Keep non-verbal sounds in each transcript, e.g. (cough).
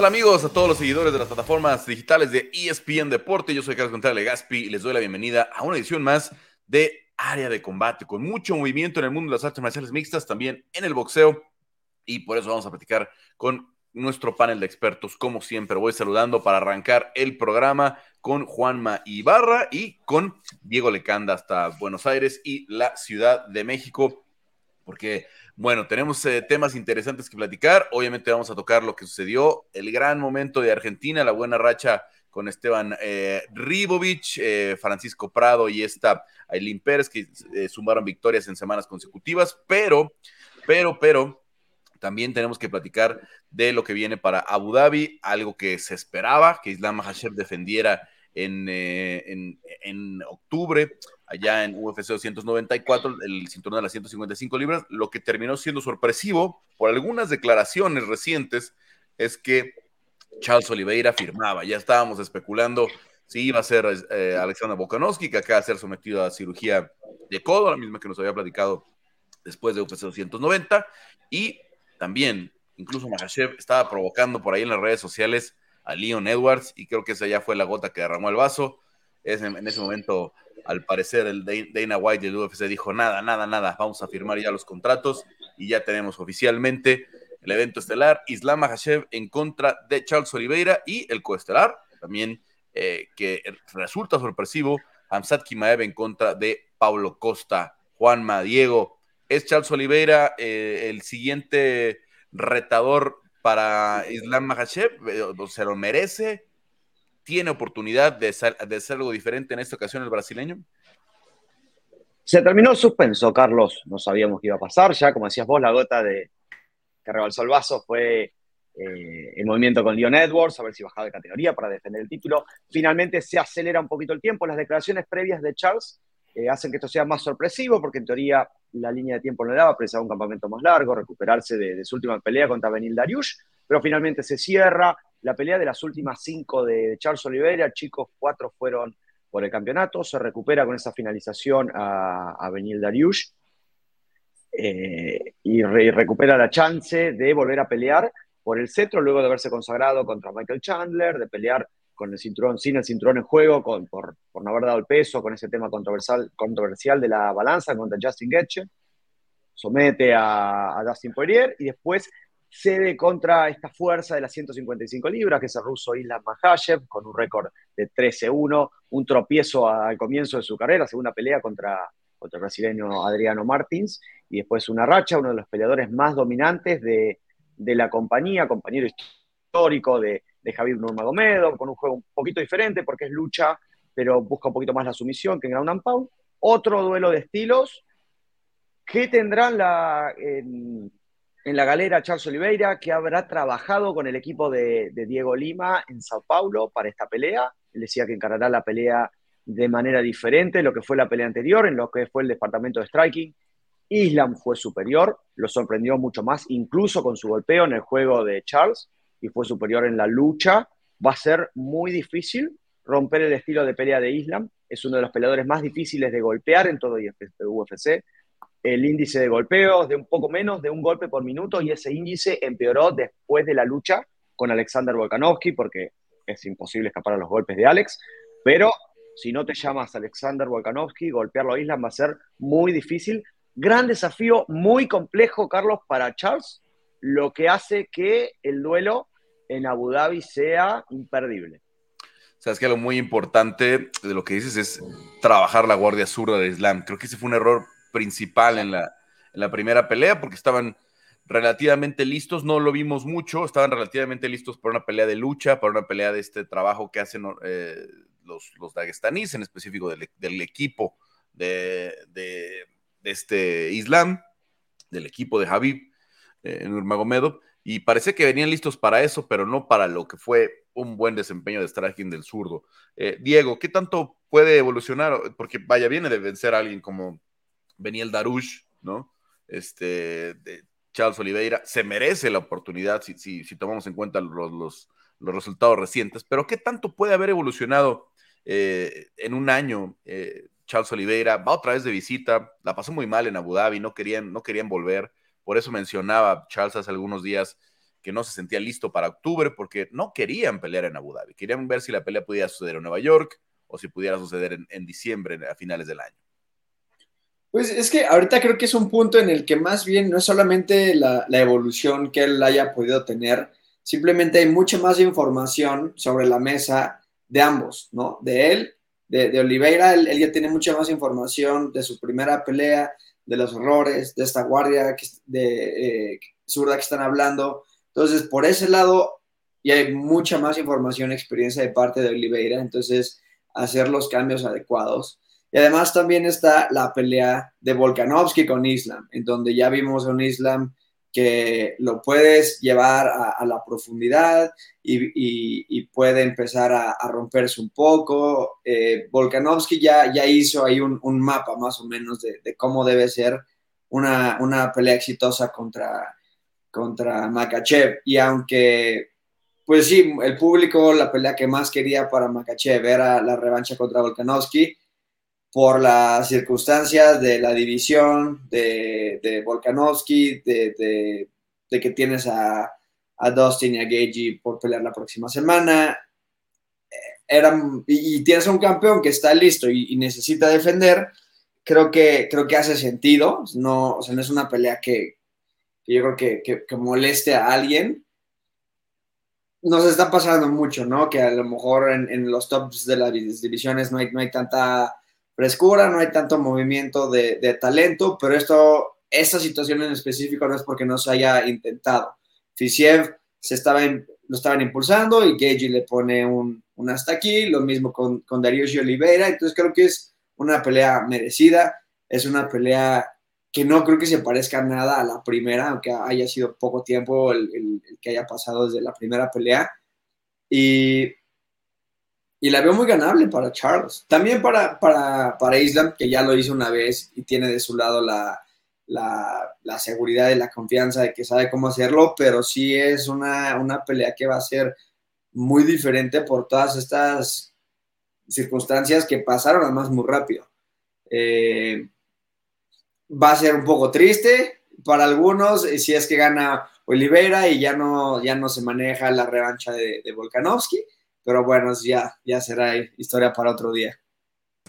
tal amigos? A todos los seguidores de las plataformas digitales de ESPN Deporte, yo soy Carlos Contreras Legaspi y les doy la bienvenida a una edición más de Área de Combate, con mucho movimiento en el mundo de las artes marciales mixtas, también en el boxeo, y por eso vamos a platicar con nuestro panel de expertos, como siempre. Voy saludando para arrancar el programa con Juanma Ibarra y con Diego Lecanda hasta Buenos Aires y la Ciudad de México, porque bueno, tenemos eh, temas interesantes que platicar. Obviamente vamos a tocar lo que sucedió, el gran momento de Argentina, la buena racha con Esteban eh, Ribovich, eh, Francisco Prado y esta Aileen Pérez, que sumaron victorias en semanas consecutivas, pero, pero, pero, también tenemos que platicar de lo que viene para Abu Dhabi, algo que se esperaba, que Islam Hashem defendiera en, en, en octubre allá en UFC 294, el cinturón de las 155 libras. Lo que terminó siendo sorpresivo por algunas declaraciones recientes es que Charles Oliveira firmaba. Ya estábamos especulando si iba a ser eh, Alexander Volkanovski, que acaba de ser sometido a cirugía de codo, la misma que nos había platicado después de UFC 290. Y también, incluso Makhachev estaba provocando por ahí en las redes sociales a Leon Edwards, y creo que esa ya fue la gota que derramó el vaso. Es en ese momento al parecer el Dana White del UFC dijo nada, nada, nada, vamos a firmar ya los contratos y ya tenemos oficialmente el evento estelar, Islam Makhachev en contra de Charles Oliveira y el coestelar, también eh, que resulta sorpresivo, Hamzat Kimaev en contra de Pablo Costa, Juanma, Diego. ¿Es Charles Oliveira eh, el siguiente retador para Islam Makhachev? Eh, ¿Se lo merece? tiene oportunidad de, de hacer algo diferente en esta ocasión el brasileño? Se terminó el suspenso, Carlos. No sabíamos qué iba a pasar. Ya, como decías vos, la gota de que rebalsó el vaso fue eh, el movimiento con Leon Edwards, a ver si bajaba de categoría para defender el título. Finalmente se acelera un poquito el tiempo. Las declaraciones previas de Charles eh, hacen que esto sea más sorpresivo, porque en teoría la línea de tiempo no le daba, precisaba un campamento más largo, recuperarse de, su última pelea contra Benil Dariush, pero finalmente se cierra, la pelea de las últimas cinco de Charles Oliveira, chicos, cuatro fueron por el campeonato, se recupera con esa finalización a, Benil Dariush eh, y, recupera la chance de volver a pelear por el cetro luego de haberse consagrado contra Michael Chandler, de pelear con el cinturón, sin el cinturón en juego, con, por, por, no haber dado el peso con ese tema controversial, controversial de la balanza contra Justin Getche. Somete a, a Dustin Poirier y después cede contra esta fuerza de las 155 libras, que es el ruso Islam Makhachev, con un récord de 13-1, un tropiezo al comienzo de su carrera, segunda pelea contra, contra el brasileño Adriano Martins, y después una racha, uno de los peleadores más dominantes de, de la compañía, compañero histórico de, de Javier Nurmagomedov, con un juego un poquito diferente porque es lucha, pero busca un poquito más la sumisión que en Ground and Pound. Otro duelo de estilos que tendrán la, en la galera Charles Oliveira, que habrá trabajado con el equipo de, Diego Lima en Sao Paulo para esta pelea. Él decía que encarará la pelea de manera diferente lo que fue la pelea anterior, en lo que fue el departamento de striking. Islam fue superior, lo sorprendió mucho más, incluso con su golpeo en el juego de Charles, y fue superior en la lucha. Va a ser muy difícil romper el estilo de pelea de Islam. Es uno de los peleadores más difíciles de golpear en todo UFC el índice de golpeos de un poco menos de un golpe por minuto y ese índice empeoró después de la lucha con Alexander Volkanovski porque es imposible escapar a los golpes de Alex, pero si no te llamas Alexander Volkanovski, golpearlo a Islam va a ser muy difícil. Gran desafío, muy complejo, Carlos, para Charles, lo que hace que el duelo en Abu Dhabi sea imperdible. Sabes que algo muy importante de lo que dices es trabajar la guardia zurda de Islam. Creo que ese fue un error principal en la, primera pelea, porque estaban relativamente listos, no lo vimos mucho, estaban relativamente listos para una pelea de lucha, para una pelea de este trabajo que hacen eh, los, los daguestanís, en específico del, del equipo de, de, este Islam, del equipo de Habib eh, Nurmagomedov, y parece que venían listos para eso, pero no para lo que fue un buen desempeño de striking del zurdo. Eh, Diego, ¿qué tanto puede evolucionar? Porque vaya, viene de vencer a alguien como venía el Darush, ¿no? Este, de Charles Oliveira, se merece la oportunidad si, si, tomamos en cuenta los, los, resultados recientes, pero ¿qué tanto puede haber evolucionado eh, en un año? Eh, Charles Oliveira va otra vez de visita, la pasó muy mal en Abu Dhabi, no querían, no querían volver, por eso mencionaba Charles hace algunos días que no se sentía listo para octubre porque no querían pelear en Abu Dhabi, querían ver si la pelea podía suceder en Nueva York o si pudiera suceder en, diciembre, a finales del año. Pues es que ahorita creo que es un punto en el que más bien no es solamente la, evolución que él haya podido tener, simplemente hay mucha más información sobre la mesa de ambos, ¿no? De él, de, Oliveira, él, ya tiene mucha más información de su primera pelea, de los errores, de esta guardia de eh, zurda que están hablando. Entonces, por ese lado, y hay mucha más información, experiencia de parte de Oliveira, entonces hacer los cambios adecuados. Y además también está la pelea de Volkanovski con Islam, en donde ya vimos a un Islam que lo puedes llevar a, la profundidad y, puede empezar a, romperse un poco. Eh, Volkanovski ya, hizo ahí un, mapa más o menos de, cómo debe ser una, una, pelea exitosa contra, contra Makachev. Y aunque, pues sí, el público la pelea que más quería para Makachev era la revancha contra Volkanovski, por las circunstancias de la división de, de Volkanovski, de, que tienes a, Dustin y a Gagey por pelear la próxima semana. Eh, y, tienes un campeón que está listo y, necesita defender. Creo que, creo que hace sentido. No, o sea, no es una pelea que, yo creo que, que, moleste a alguien. Nos está pasando mucho, ¿no? Que a lo mejor en, los tops de las divisiones no hay, no hay tanta frescura, no hay tanto movimiento de, talento, pero esto, esta situación en específico no es porque no se haya intentado. Fisiev se estaba, lo estaban impulsando y Gagey le pone un, hasta aquí, lo mismo con, con Darius y Oliveira, entonces creo que es una pelea merecida, es una pelea que no creo que se parezca nada a la primera, aunque haya sido poco tiempo el, el que haya pasado desde la primera pelea. Y y la veo muy ganable para Charles. También para, para, para Islam, que ya lo hizo una vez y tiene de su lado la, la, seguridad y la confianza de que sabe cómo hacerlo, pero sí es una, una pelea que va a ser muy diferente por todas estas circunstancias que pasaron además muy rápido. Eh, va a ser un poco triste para algunos eh, si es que gana Oliveira y ya no, ya no se maneja la revancha de, de Volkanovski pero bueno, ya, ya será historia para otro día.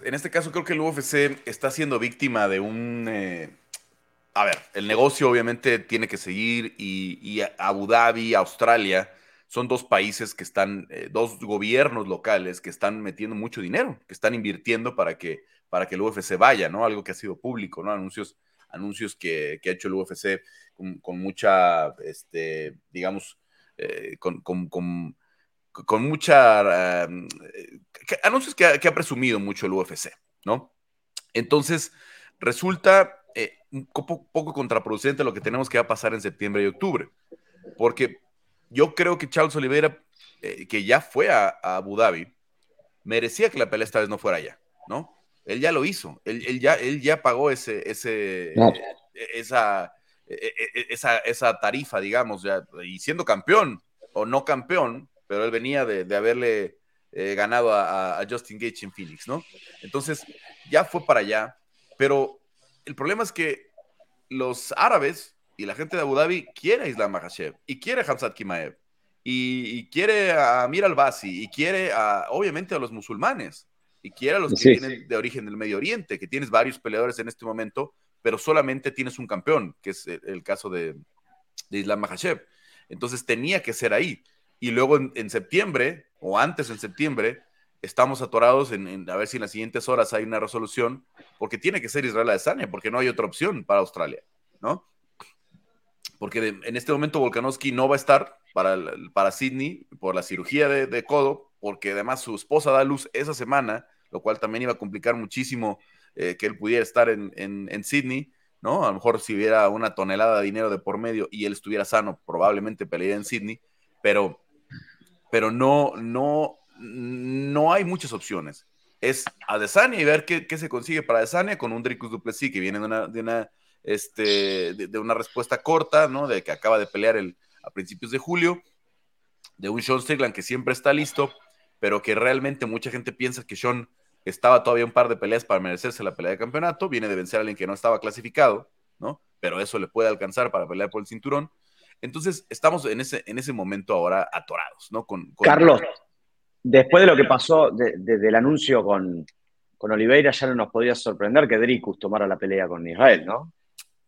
En este caso creo que el UFC está siendo víctima de un... Eh, a ver, el negocio obviamente tiene que seguir y, Abu Dhabi, Australia, son dos países que están, eh, dos gobiernos locales que están metiendo mucho dinero, que están invirtiendo para que, para que el UFC vaya, ¿no? Algo que ha sido público, ¿no? Anuncios, anuncios que, ha hecho el UFC con, mucha, este, digamos, eh, con mucha... Em, anuncios que ha, presumido mucho el UFC, ¿no? Entonces, resulta eh, un poco, contraproducente lo que tenemos que va a pasar en septiembre y octubre, porque yo creo que Charles Oliveira, eh, que ya fue a, Abu Dhabi, merecía que la pelea esta vez no fuera allá, ¿no? Él ya lo hizo, él, ya, él ya pagó ese, ese, esa, e, e, esa, esa tarifa, digamos, ya, y siendo campeón o no campeón, pero él venía de, haberle eh, ganado a, Justin Gage en Phoenix, ¿no? Entonces, ya fue para allá, pero el problema es que los árabes y la gente de Abu Dhabi quiere a Islam Makhachev y quiere a Hamzat Kimaev y, quiere a Mir al-Basi y quiere a, obviamente, a los musulmanes y quiere a los que vienen de origen del Medio Oriente, que tienes varios peleadores en este momento, pero solamente tienes un campeón, que es el, caso de, de Islam Makhachev. Entonces tenía que ser ahí y luego en, septiembre, o antes en septiembre, estamos atorados en, a ver si en las siguientes horas hay una resolución, porque tiene que ser Israel Adesanya, porque no hay otra opción para Australia, ¿no? Porque en este momento Volkanovski no va a estar para, para Sydney por la cirugía de, codo, porque además su esposa da luz esa semana, lo cual también iba a complicar muchísimo eh, que él pudiera estar en, en, Sydney, ¿no? A lo mejor si hubiera una tonelada de dinero de por medio y él estuviera sano, probablemente pelearía en Sydney, pero pero no, no, no hay muchas opciones. Es Adesanya y ver qué, se consigue para Adesanya con un Dricus Duplessis que viene de una, de una, este, de, una respuesta corta, ¿no? De que acaba de pelear el, a principios de julio, de un Sean Strickland que siempre está listo, pero que realmente mucha gente piensa que Sean estaba todavía un par de peleas para merecerse la pelea de campeonato, viene de vencer a alguien que no estaba clasificado, ¿no? Pero eso le puede alcanzar para pelear por el cinturón. Entonces, estamos en ese, en ese momento ahora atorados, ¿no? Con, Carlos, después de lo que pasó desde el anuncio con, con Oliveira, ya no nos podría sorprender que Dricus tomara la pelea con Israel, ¿no?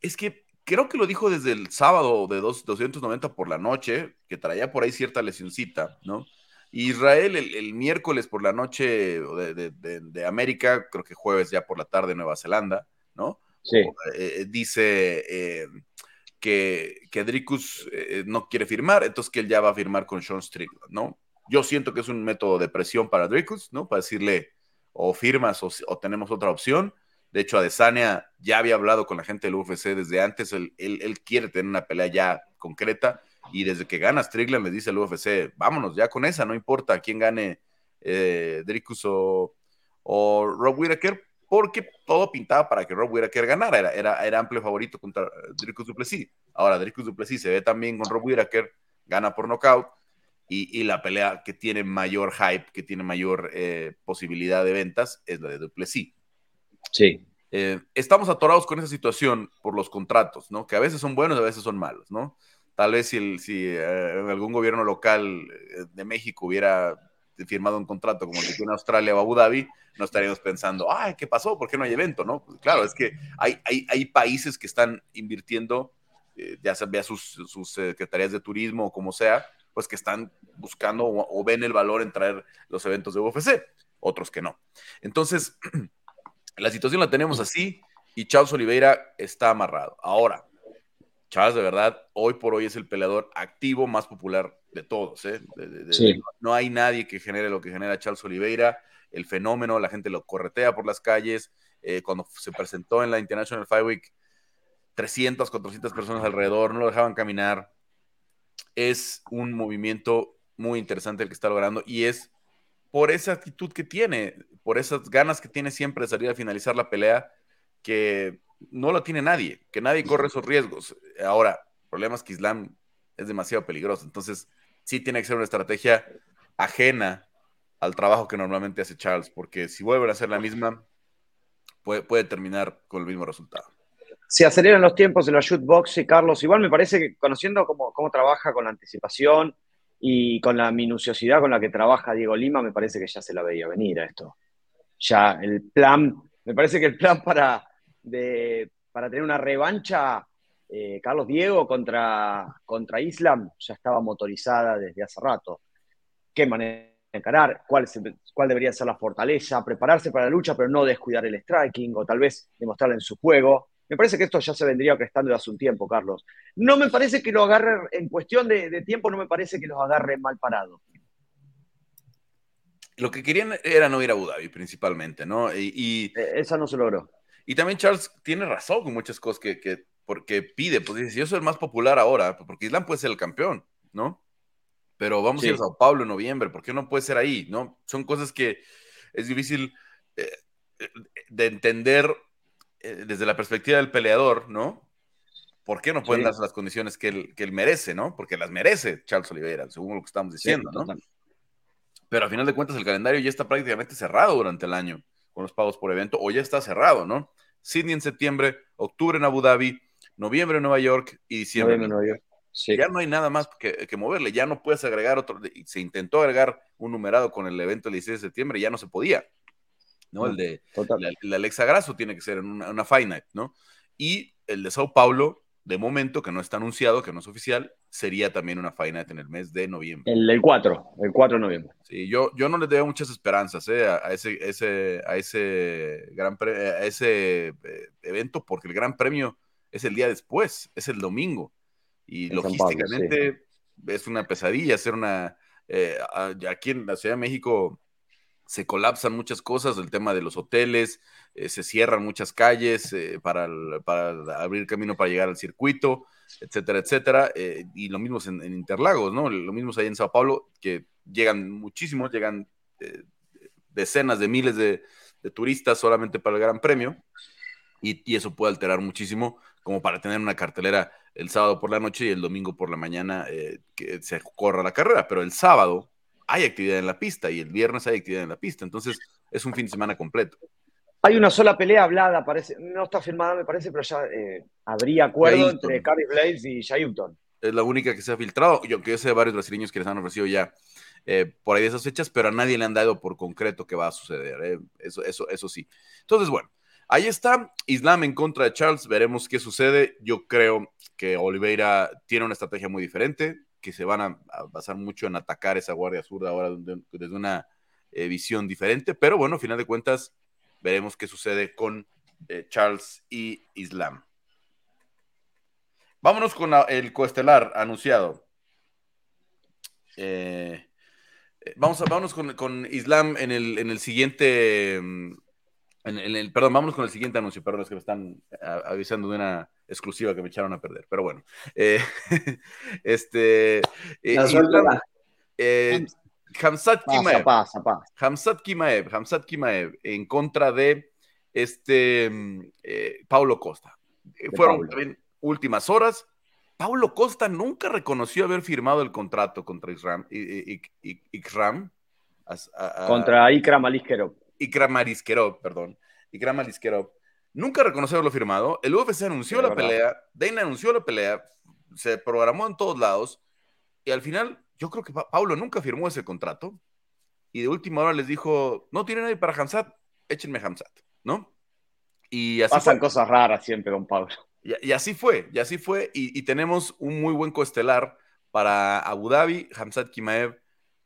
Es que creo que lo dijo desde el sábado de 290 por la noche, que traía por ahí cierta lesioncita, ¿no? Israel el, miércoles por la noche de, América, creo que jueves ya por la tarde Nueva Zelanda, ¿no? Sí. Eh, dice eh, que, que Dricus no quiere firmar, entonces que él ya va a firmar con Sean Strickland, ¿no? Yo siento que es un método de presión para Dricus, ¿no? Para decirle o firmas o, o tenemos otra opción. De hecho, Adesanya ya había hablado con la gente del UFC desde antes, él, él quiere tener una pelea ya concreta y desde que gana Strickland le dice al UFC, vámonos ya con esa, no importa quién gane eh, Dricus o, Rob Whittaker, porque todo pintaba para que Rob Whittaker ganara, era, era, era amplio favorito contra Dricus Duplessis. Ahora, Dricus Duplessis se ve también con Rob Whittaker, gana por nocaut, y, la pelea que tiene mayor hype, que tiene mayor eh, posibilidad de ventas, es la de Duplessis. Sí. Eh, estamos atorados con esa situación por los contratos, ¿no? Que a veces son buenos, a veces son malos, ¿no? Tal vez si, si eh, algún gobierno local eh, de México hubiera firmado un contrato como el que tiene Australia o Abu Dhabi, no estaríamos pensando, ay, ¿qué pasó? ¿Por qué no hay evento? ¿no? Pues claro, es que hay, hay, hay países que están invirtiendo, eh, ya sea sus, sus secretarías de turismo o como sea, pues que están buscando o, o, ven el valor en traer los eventos de UFC, otros que no. Entonces, (clears throat) la situación la tenemos así y Charles Oliveira está amarrado. Ahora, Charles, de verdad, hoy por hoy es el peleador activo más popular de todos. ¿eh? no hay nadie que genere lo que genera Charles Oliveira, el fenómeno, la gente lo corretea por las calles. Eh, cuando se presentó en la International Fight Week, 300, 400 personas alrededor, no lo dejaban caminar. Es un movimiento muy interesante el que está logrando y es por esa actitud que tiene, por esas ganas que tiene siempre de salir a finalizar la pelea, que no lo tiene nadie, que nadie corre esos riesgos. Ahora, el problema es que Islam es demasiado peligroso, entonces sí tiene que ser una estrategia ajena al trabajo que normalmente hace Charles, porque si vuelven a hacer la misma, puede, puede terminar con el mismo resultado. Se aceleran los tiempos en la shootbox y Carlos, igual me parece que conociendo cómo, cómo trabaja con la anticipación y con la minuciosidad con la que trabaja Diego Lima, me parece que ya se la veía venir a esto. Ya el plan, me parece que el plan para, de, para tener una revancha, eh, Carlos Diego contra, contra Islam ya estaba motorizada desde hace rato. ¿Qué manera de encarar? ¿Cuál, ¿Cuál debería ser la fortaleza? Prepararse para la lucha, pero no descuidar el striking o tal vez demostrarlo en su juego. Me parece que esto ya se vendría prestando de hace un tiempo, Carlos. No me parece que lo agarre, en cuestión de, de tiempo, no me parece que los agarre mal parados. Lo que querían era no ir a Abu Dhabi, principalmente, ¿no? Y, y... E, esa no se logró. Y también Charles tiene razón con muchas cosas que, porque pide, pues dice, yo soy el más popular ahora, porque Islam puede ser el campeón, ¿no? Pero vamos a ir a Sao Paulo en noviembre, ¿por qué no puede ser ahí, no? Son cosas que es difícil eh, de entender eh, desde la perspectiva del peleador, ¿no? ¿Por qué no pueden darse las condiciones que él, que él, merece, ¿no? Porque las merece Charles Oliveira, según lo que estamos diciendo, ¿no? Pero a final de cuentas el calendario ya está prácticamente cerrado durante el año con los pagos por evento, o ya está cerrado, ¿no? Sydney en septiembre, octubre en Abu Dhabi, noviembre en Nueva York y diciembre en Nueva York. Ya no hay nada más que, moverle, ya no puedes agregar otro. Se intentó agregar un numerado con el evento del 16 de septiembre, ya no se podía. ¿no? el de la, Alexa Grasso tiene que ser en una, una Night, ¿no? Y el de Sao Paulo de momento, que no está anunciado, que no es oficial, sería también una Fight en el mes de noviembre. El, 4, el 4 de noviembre. Sí, yo, yo no le doy muchas esperanzas eh, a, ese, ese, a ese, gran a ese eh, evento, porque el gran premio es el día después, es el domingo. Y logísticamente es una pesadilla hacer una... Eh, aquí en la Ciudad de México se colapsan muchas cosas, el tema de los hoteles, eh, se cierran muchas calles eh, para, abrir camino para llegar al circuito, etcétera, etcétera. Eh, y lo mismo en, en, Interlagos, ¿no? Lo mismo ahí en Sao Paulo, que llegan muchísimos, llegan decenas de miles de, turistas solamente para el Gran Premio. Y, eso puede alterar muchísimo, como para tener una cartelera el sábado por la noche y el domingo por la mañana que se corra la carrera. Pero el sábado, hay actividad en la pista y el viernes hay actividad en la pista. Entonces es un fin de semana completo. Hay una sola pelea hablada, parece, no está firmada me parece, pero ya eh, habría acuerdo entre Carrie Blades y Jay es la única que se ha filtrado. Yo que yo sé de varios brasileños que les han ofrecido ya eh, por ahí de esas fechas, pero a nadie le han dado por concreto que va a suceder. ¿eh? Eso, eso, eso sí. Entonces, bueno, ahí está. Islam en contra de Charles. Veremos qué sucede. Yo creo que Oliveira tiene una estrategia muy diferente, que se van a, basar mucho en atacar esa guardia zurda ahora desde una eh, visión diferente. Pero bueno, a final de cuentas, veremos qué sucede con Charles y Islam. Vámonos con el coestelar anunciado. Eh, eh, vamos vámonos con, Islam en el, en el siguiente. Mm, en, el, perdón, vámonos con el siguiente anuncio. Perdón, es que me están avisando de una exclusiva que me echaron a perder. Pero bueno. Eh, (laughs) este. Eh, eh Hamzat Kimaev. Hamzat Kimaev. Hamzat Kimaev en contra de este mm, Paulo Costa. Fueron también últimas horas. Paulo Costa nunca reconoció haber firmado el contrato contra Ikram. Ikram contra Ikram Aliskerov. Ikram Aliskerov, perdón. Ikram Aliskerov. Nunca reconoció haberlo firmado. El UFC anunció la pelea. Dana anunció la pelea. Se programó en todos lados. Y al final, yo creo que Paulo nunca firmó ese contrato. Y de última hora les dijo: No tiene nadie para Hamzat, échenme Hamzat, ¿no? Y así Pasan cosas raras siempre con Paulo. Y, así fue, y así fue. Y, tenemos un muy buen coestelar para Abu Dhabi, Hamzat Kimaev,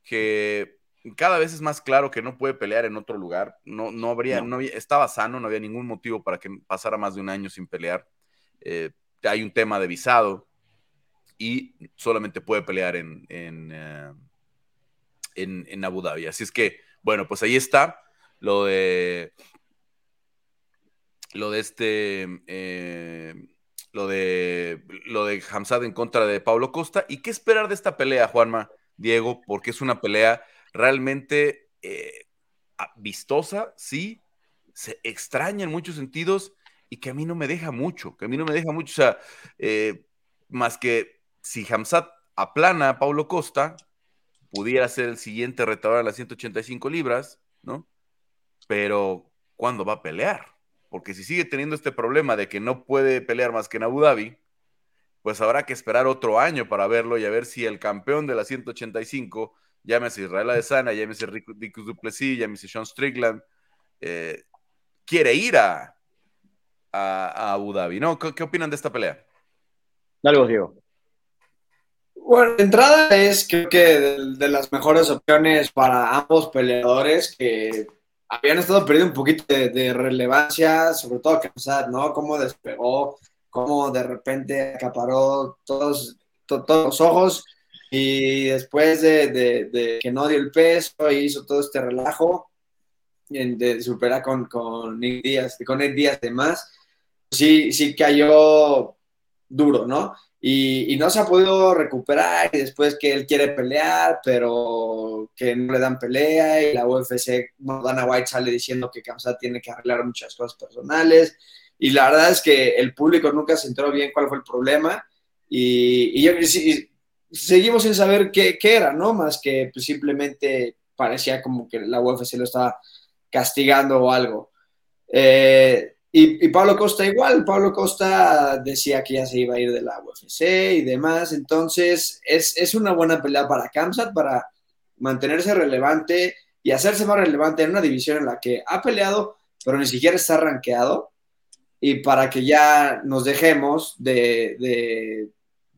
que cada vez es más claro que no puede pelear en otro lugar. No, no habría, no. estaba sano, no había ningún motivo para que pasara más de un año sin pelear. Eh, hay un tema de visado y solamente puede pelear en, en, eh, en, en Abu Dhabi. Así es que, bueno, pues ahí está lo de lo de este, eh, lo de lo de Hamzad en contra de Pablo Costa. ¿Y qué esperar de esta pelea, Juanma, Diego? Porque es una pelea realmente eh, vistosa, sí, se extraña en muchos sentidos y que a mí no me deja mucho, que a mí no me deja mucho, o sea, eh, más que si Hamzat aplana a Pablo Costa, pudiera ser el siguiente retador a las 185 libras, ¿no? Pero, ¿cuándo va a pelear? porque si sigue teniendo este problema de que no puede pelear más que en Abu Dhabi, pues habrá que esperar otro año para verlo y a ver si el campeón de la 185, llámese Israel Adesanya, llámese Rico Duplessis, llámese Sean Strickland, eh, quiere ir a, a, Abu Dhabi, ¿no? ¿Qué, opinan de esta pelea? Dale Diego. Bueno, de entrada es creo que de, las mejores opciones para ambos peleadores que habían estado perdiendo un poquito de, relevancia, sobre todo Kamsat, ¿no? Cómo despegó, cómo de repente acaparó todos, todos los ojos y después de, que no dio el peso y hizo todo este relajo de superar con, con Nick Díaz, con Nick Díaz de más, sí, sí cayó duro, ¿no? Y, no se ha podido recuperar y después que él quiere pelear, pero que no le dan pelea y la UFC, Dana White sale diciendo que Kamsat tiene que arreglar muchas cosas personales y la verdad es que el público nunca se enteró bien cuál fue el problema y, yo, seguimos sin saber qué, era, ¿no? Más que pues, simplemente parecía como que la UFC lo estaba castigando o algo. Eh, y, Pablo Costa igual, Pablo Costa decía que ya se iba a ir de la UFC y demás, entonces es, una buena pelea para Kamsat, para mantenerse relevante y hacerse más relevante en una división en la que ha peleado, pero ni siquiera está rankeado, y para que ya nos dejemos de,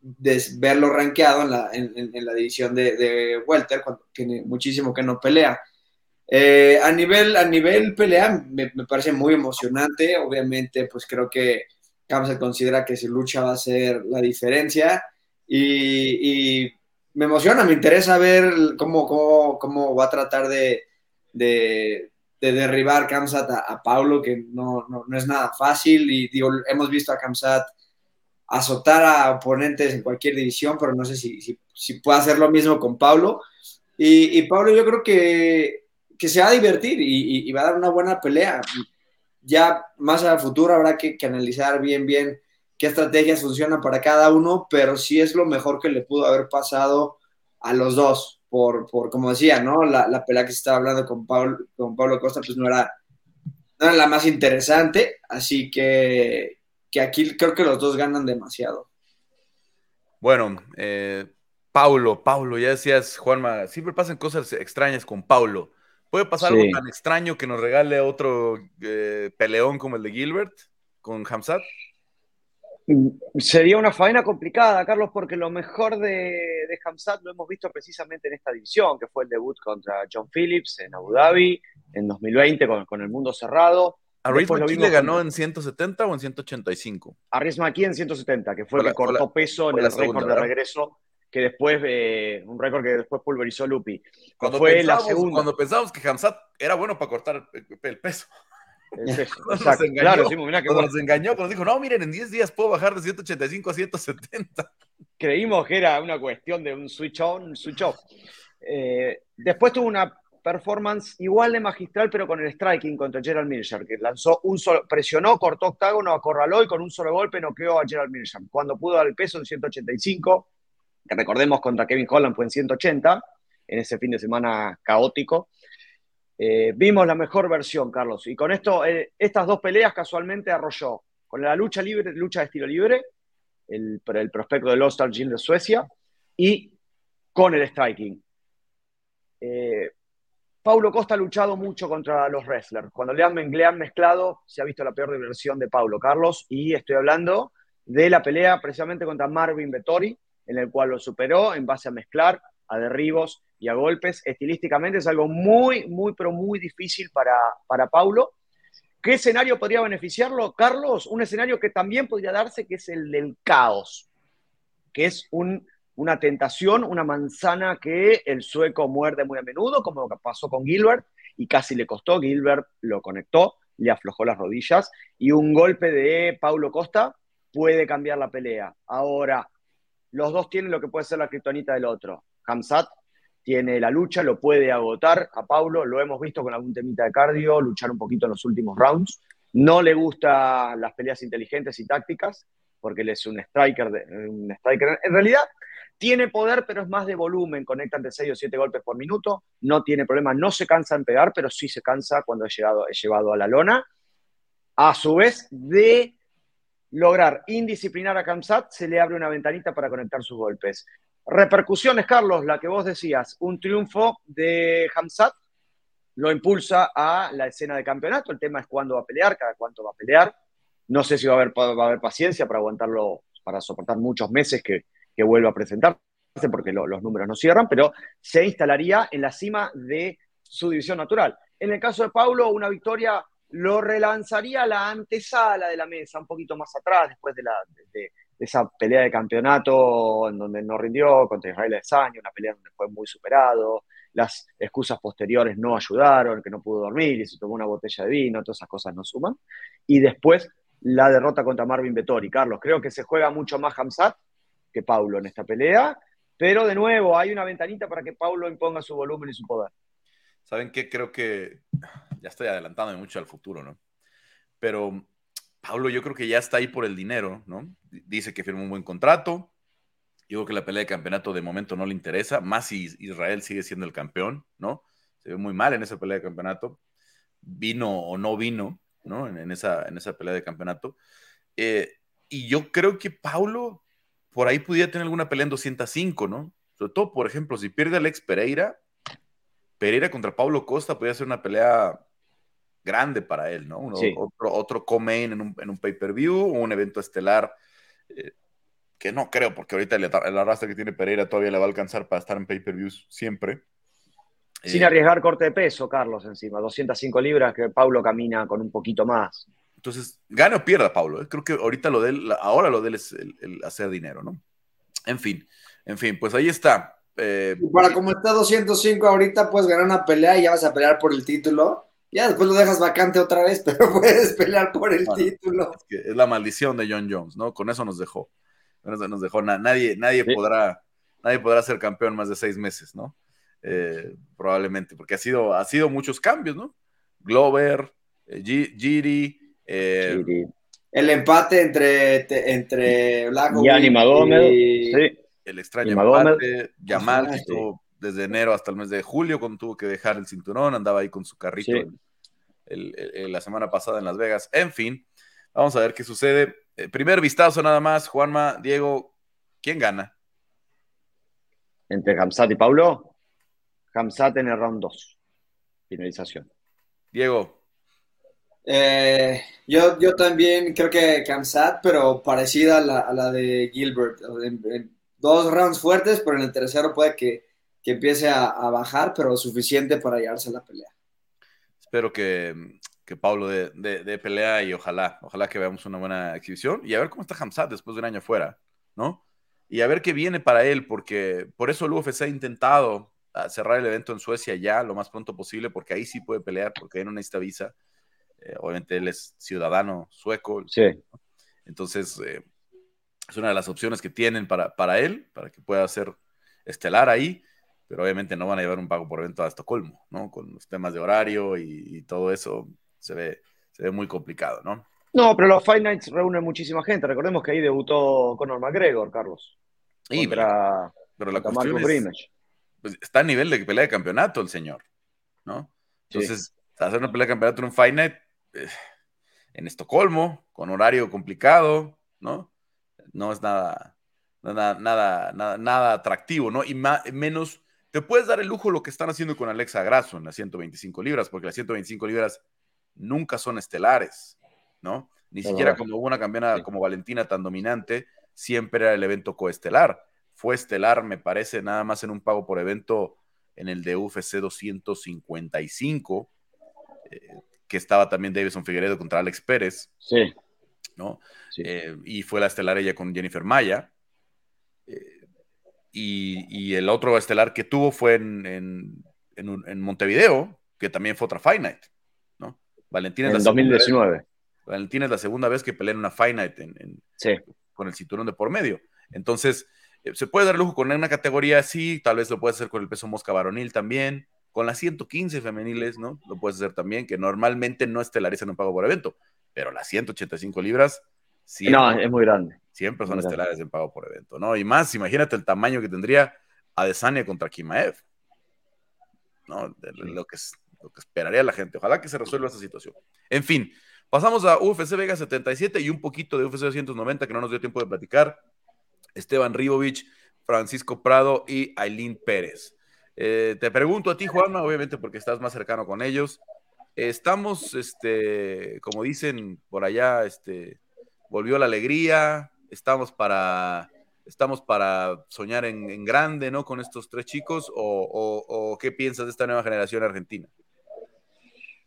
verlo rankeado en la, en, la división de, Welter, cuando tiene muchísimo que no pelea. Eh, a, nivel, a nivel pelea me, parece muy emocionante. Obviamente, pues creo que se considera que su lucha va a ser la diferencia. Y, me emociona, me interesa ver cómo, cómo, va a tratar de, de, derribar Kamsat a, Paulo, que no, no, es nada fácil. Y hemos visto a Kamsat azotar a oponentes en cualquier división, pero no sé si, si, puede hacer lo mismo con Paulo. Y, y Pablo, yo creo que que se va a divertir y, va a dar una buena pelea. Ya más a futuro habrá que, analizar bien, bien qué estrategias funcionan para cada uno, pero sí es lo mejor que le pudo haber pasado a los dos, por, por como decía, ¿no? La, pelea que se estaba hablando con Pablo, con Pablo Costa, pues no era, no era la más interesante, así que, que aquí creo que los dos ganan demasiado. Bueno, eh, Paulo, Paulo, ya decías, Juanma, siempre pasan cosas extrañas con Paulo. ¿Puede pasar algo tan extraño que nos regale otro eh, peleón como el de Gilbert con Hamzat? Sería una faena complicada, Carlos, porque lo mejor de, de Hamzat lo hemos visto precisamente en esta división, que fue el debut contra John Phillips en Abu Dhabi en 2020 con, el mundo cerrado. ¿A Rhys le ganó en 170 o en 185? A Rhys McKee en 170, que fue el que cortó peso en el récord de regreso que después, eh, un récord que después pulverizó Lupi. Cuando fue la segunda. Cuando pensábamos que Hamzat era bueno para cortar el, peso. Peso. (laughs) nos engañó, claro, mira que nos engañó, cuando dijo, no, miren, en 10 días puedo bajar de 185 a 170. Creímos que era una cuestión de un switch on, switch off. Eh, después tuvo una performance igual de magistral, pero con el striking contra Gerald Milcher, que lanzó un solo, presionó, cortó octágono, acorraló y con un solo golpe noqueó a Gerald Milcher. Cuando pudo dar el peso en 185, que recordemos contra Kevin Holland fue en 180, en ese fin de semana caótico. Eh, vimos la mejor versión, Carlos, y con esto, eh, estas dos peleas casualmente arrolló con la lucha libre, lucha de estilo libre, el, el prospecto del All-Star Gym de Suecia, y con el striking. Eh, Paulo Costa ha luchado mucho contra los wrestlers. Cuando le han, le mezclado, se ha visto la peor versión de Paulo Carlos. Y estoy hablando de la pelea precisamente contra Marvin Vettori, en el cual lo superó en base a mezclar, a derribos y a golpes. Estilísticamente es algo muy, muy, pero muy difícil para, para Paulo. ¿Qué escenario podría beneficiarlo, Carlos? Un escenario que también podría darse, que es el del caos, que es un, una tentación, una manzana que el sueco muerde muy a menudo, como pasó con Gilbert, y casi le costó. Gilbert lo conectó, le aflojó las rodillas, y un golpe de Paulo Costa puede cambiar la pelea. Ahora, los dos tienen lo que puede ser la criptonita del otro. Hamzat tiene la lucha, lo puede agotar a Paulo, lo hemos visto con algún temita de cardio, luchar un poquito en los últimos rounds. No le gustan las peleas inteligentes y tácticas, porque él es un striker, un striker. En realidad tiene poder, pero es más de volumen, conecta entre 6 o 7 golpes por minuto, no tiene problema, no se cansa en pegar, pero sí se cansa cuando he, llegado, llevado a la lona. A su vez, de lograr indisciplinar a Kamsat, se le abre una ventanita para conectar sus golpes. Repercusiones, Carlos, la que vos decías, un triunfo de Hamzat lo impulsa a la escena de campeonato. El tema es cuándo va a pelear, cada cuánto va a pelear. No sé si va a haber, va a haber paciencia para aguantarlo, para soportar muchos meses que, que vuelva a presentarse, porque los números no cierran, pero se instalaría en la cima de su división natural. En el caso de Paulo, una victoria lo relanzaría a la antesala de la mesa, un poquito más atrás, después de, la, de, esa pelea de campeonato en donde no rindió contra Israel Adesanya, una pelea donde fue muy superado, las excusas posteriores no ayudaron, que no pudo dormir y se tomó una botella de vino, todas esas cosas no suman. Y después la derrota contra Marvin Vettori. Carlos, creo que se juega mucho más Hamzat que Paulo en esta pelea, pero de nuevo hay una ventanita para que Paulo imponga su volumen y su poder. ¿Saben qué? Creo que ya estoy adelantándome mucho al futuro, ¿no? Pero Pablo, yo creo que ya está ahí por el dinero, ¿no? Dice que firmó un buen contrato. Yo creo que la pelea de campeonato de momento no le interesa, más si Israel sigue siendo el campeón, ¿no? Se ve muy mal en esa pelea de campeonato. Vino o no vino, ¿no? En, esa, en esa pelea de campeonato. Eh, y yo creo que Paulo por ahí pudiera tener alguna pelea en 205, ¿no? Sobre todo, por ejemplo, si pierde Alex Pereira, Pereira contra Pablo Costa podría ser una pelea grande para él, ¿no? Otro, otro en un, en un pay-per-view o un evento estelar, eh, que no creo, porque ahorita el, el, arrastre que tiene Pereira todavía le va a alcanzar para estar en pay-per-views siempre. Sin eh, arriesgar corte de peso, Carlos, encima. 205 libras que Pablo camina con un poquito más. Entonces, gane o pierda Pablo. ¿eh? Creo que ahorita lo de él, ahora lo de él es el hacer dinero, ¿no? En fin, en fin, pues ahí está. Eh, para como está 205 ahorita, puedes ganar una pelea y ya vas a pelear por el título. Ya después lo dejas vacante otra vez, (laughs) pero puedes pelear por el título. Es, la maldición de John Jones, ¿no? Con eso nos dejó. Con eso nos dejó. nadie, nadie, podrá, nadie podrá ser campeón más de seis meses, ¿no? Eh, probablemente, porque ha sido, ha sido muchos cambios, ¿no? Glover, eh, Giri, el empate entre, entre Black y Anima Sí el extraño empate, Yamal desde enero hasta el mes de julio cuando tuvo que dejar el cinturón, andaba ahí con su carrito la semana pasada en Las Vegas. En fin, vamos a ver qué sucede. Eh, primer vistazo nada más, Juanma, Diego, ¿Quién gana? Entre Hamzat y Paulo. Hamzat en el round 2. Finalización. Diego. Eh, yo, yo también creo que Kamsat, pero parecida a la, de Gilbert. dos rounds fuertes, pero en el tercero puede que, empiece a, bajar, pero suficiente para llevarse la pelea. Espero que, que Pablo de, pelea y ojalá, ojalá que veamos una buena exhibición y a ver cómo está Hamzat después de un año fuera, ¿no? Y a ver qué viene para él, porque por eso el UFC ha intentado ah, cerrar el evento en Suecia ya lo más pronto posible, porque ahí sí puede pelear, porque ahí no necesita visa. Eh, obviamente él es ciudadano sueco. Sí. Entonces, eh, es una de las opciones que tienen para, para él, para que pueda ser estelar ahí, pero obviamente no van a llevar un pago por evento a Estocolmo, ¿no? Con los temas de horario y todo eso, se ve, se ve muy complicado, ¿no? No, pero los Fight Nights reúnen muchísima gente. Recordemos que ahí debutó Conor McGregor, Carlos. Sí, pero, la cuestión es, pues, está a nivel de pelea de campeonato el señor, ¿no? Entonces, hacer una pelea de campeonato en un Fight Night en Estocolmo, con horario complicado, ¿no? No es nada, nada, nada, nada, nada atractivo, ¿no? Y menos, te puedes dar el lujo lo que están haciendo con Alexa Grasso en las 125 libras, porque las 125 libras nunca son estelares, ¿no? Ni siquiera cuando hubo una campeona como Valentina tan dominante, siempre era el evento coestelar. Fue estelar, me parece, nada más en un pago por evento en el de UFC 255, eh, que estaba también Davison Figueredo contra Alex Pérez. Sí. ¿no? Eh, y fue la estelar ella con Jennifer Maya. Eh, y, el otro estelar que tuvo fue en, en Montevideo, que también fue otra Fight Night. Valentina en es la 2019. Valentina es la segunda vez que pelea en una Fight Night con el cinturón de por medio. Entonces, eh, se puede dar lujo con una categoría así, tal vez lo puedes hacer con el peso mosca varonil también, con las 115 femeniles, ¿no? Lo puedes hacer también, que normalmente no estelarizan un pago por evento, pero las 185 libras, sí. No, es muy grande. Siempre son estelares en pago por evento, ¿no? Y más, imagínate el tamaño que tendría Adesanya contra Kimaev, ¿no? lo que es lo que esperaría la gente. Ojalá que se resuelva esa situación. En fin, pasamos a UFC Vega 77 y un poquito de UFC 290 que no nos dio tiempo de platicar. Esteban Ribovich, Francisco Prado y Aileen Pérez. Eh, te pregunto a ti, Juanma, obviamente porque estás más cercano con ellos. Estamos, este, como dicen por allá, este, volvió la alegría, estamos para estamos para soñar en, grande, ¿no? Con estos tres chicos, o, qué piensas de esta nueva generación argentina?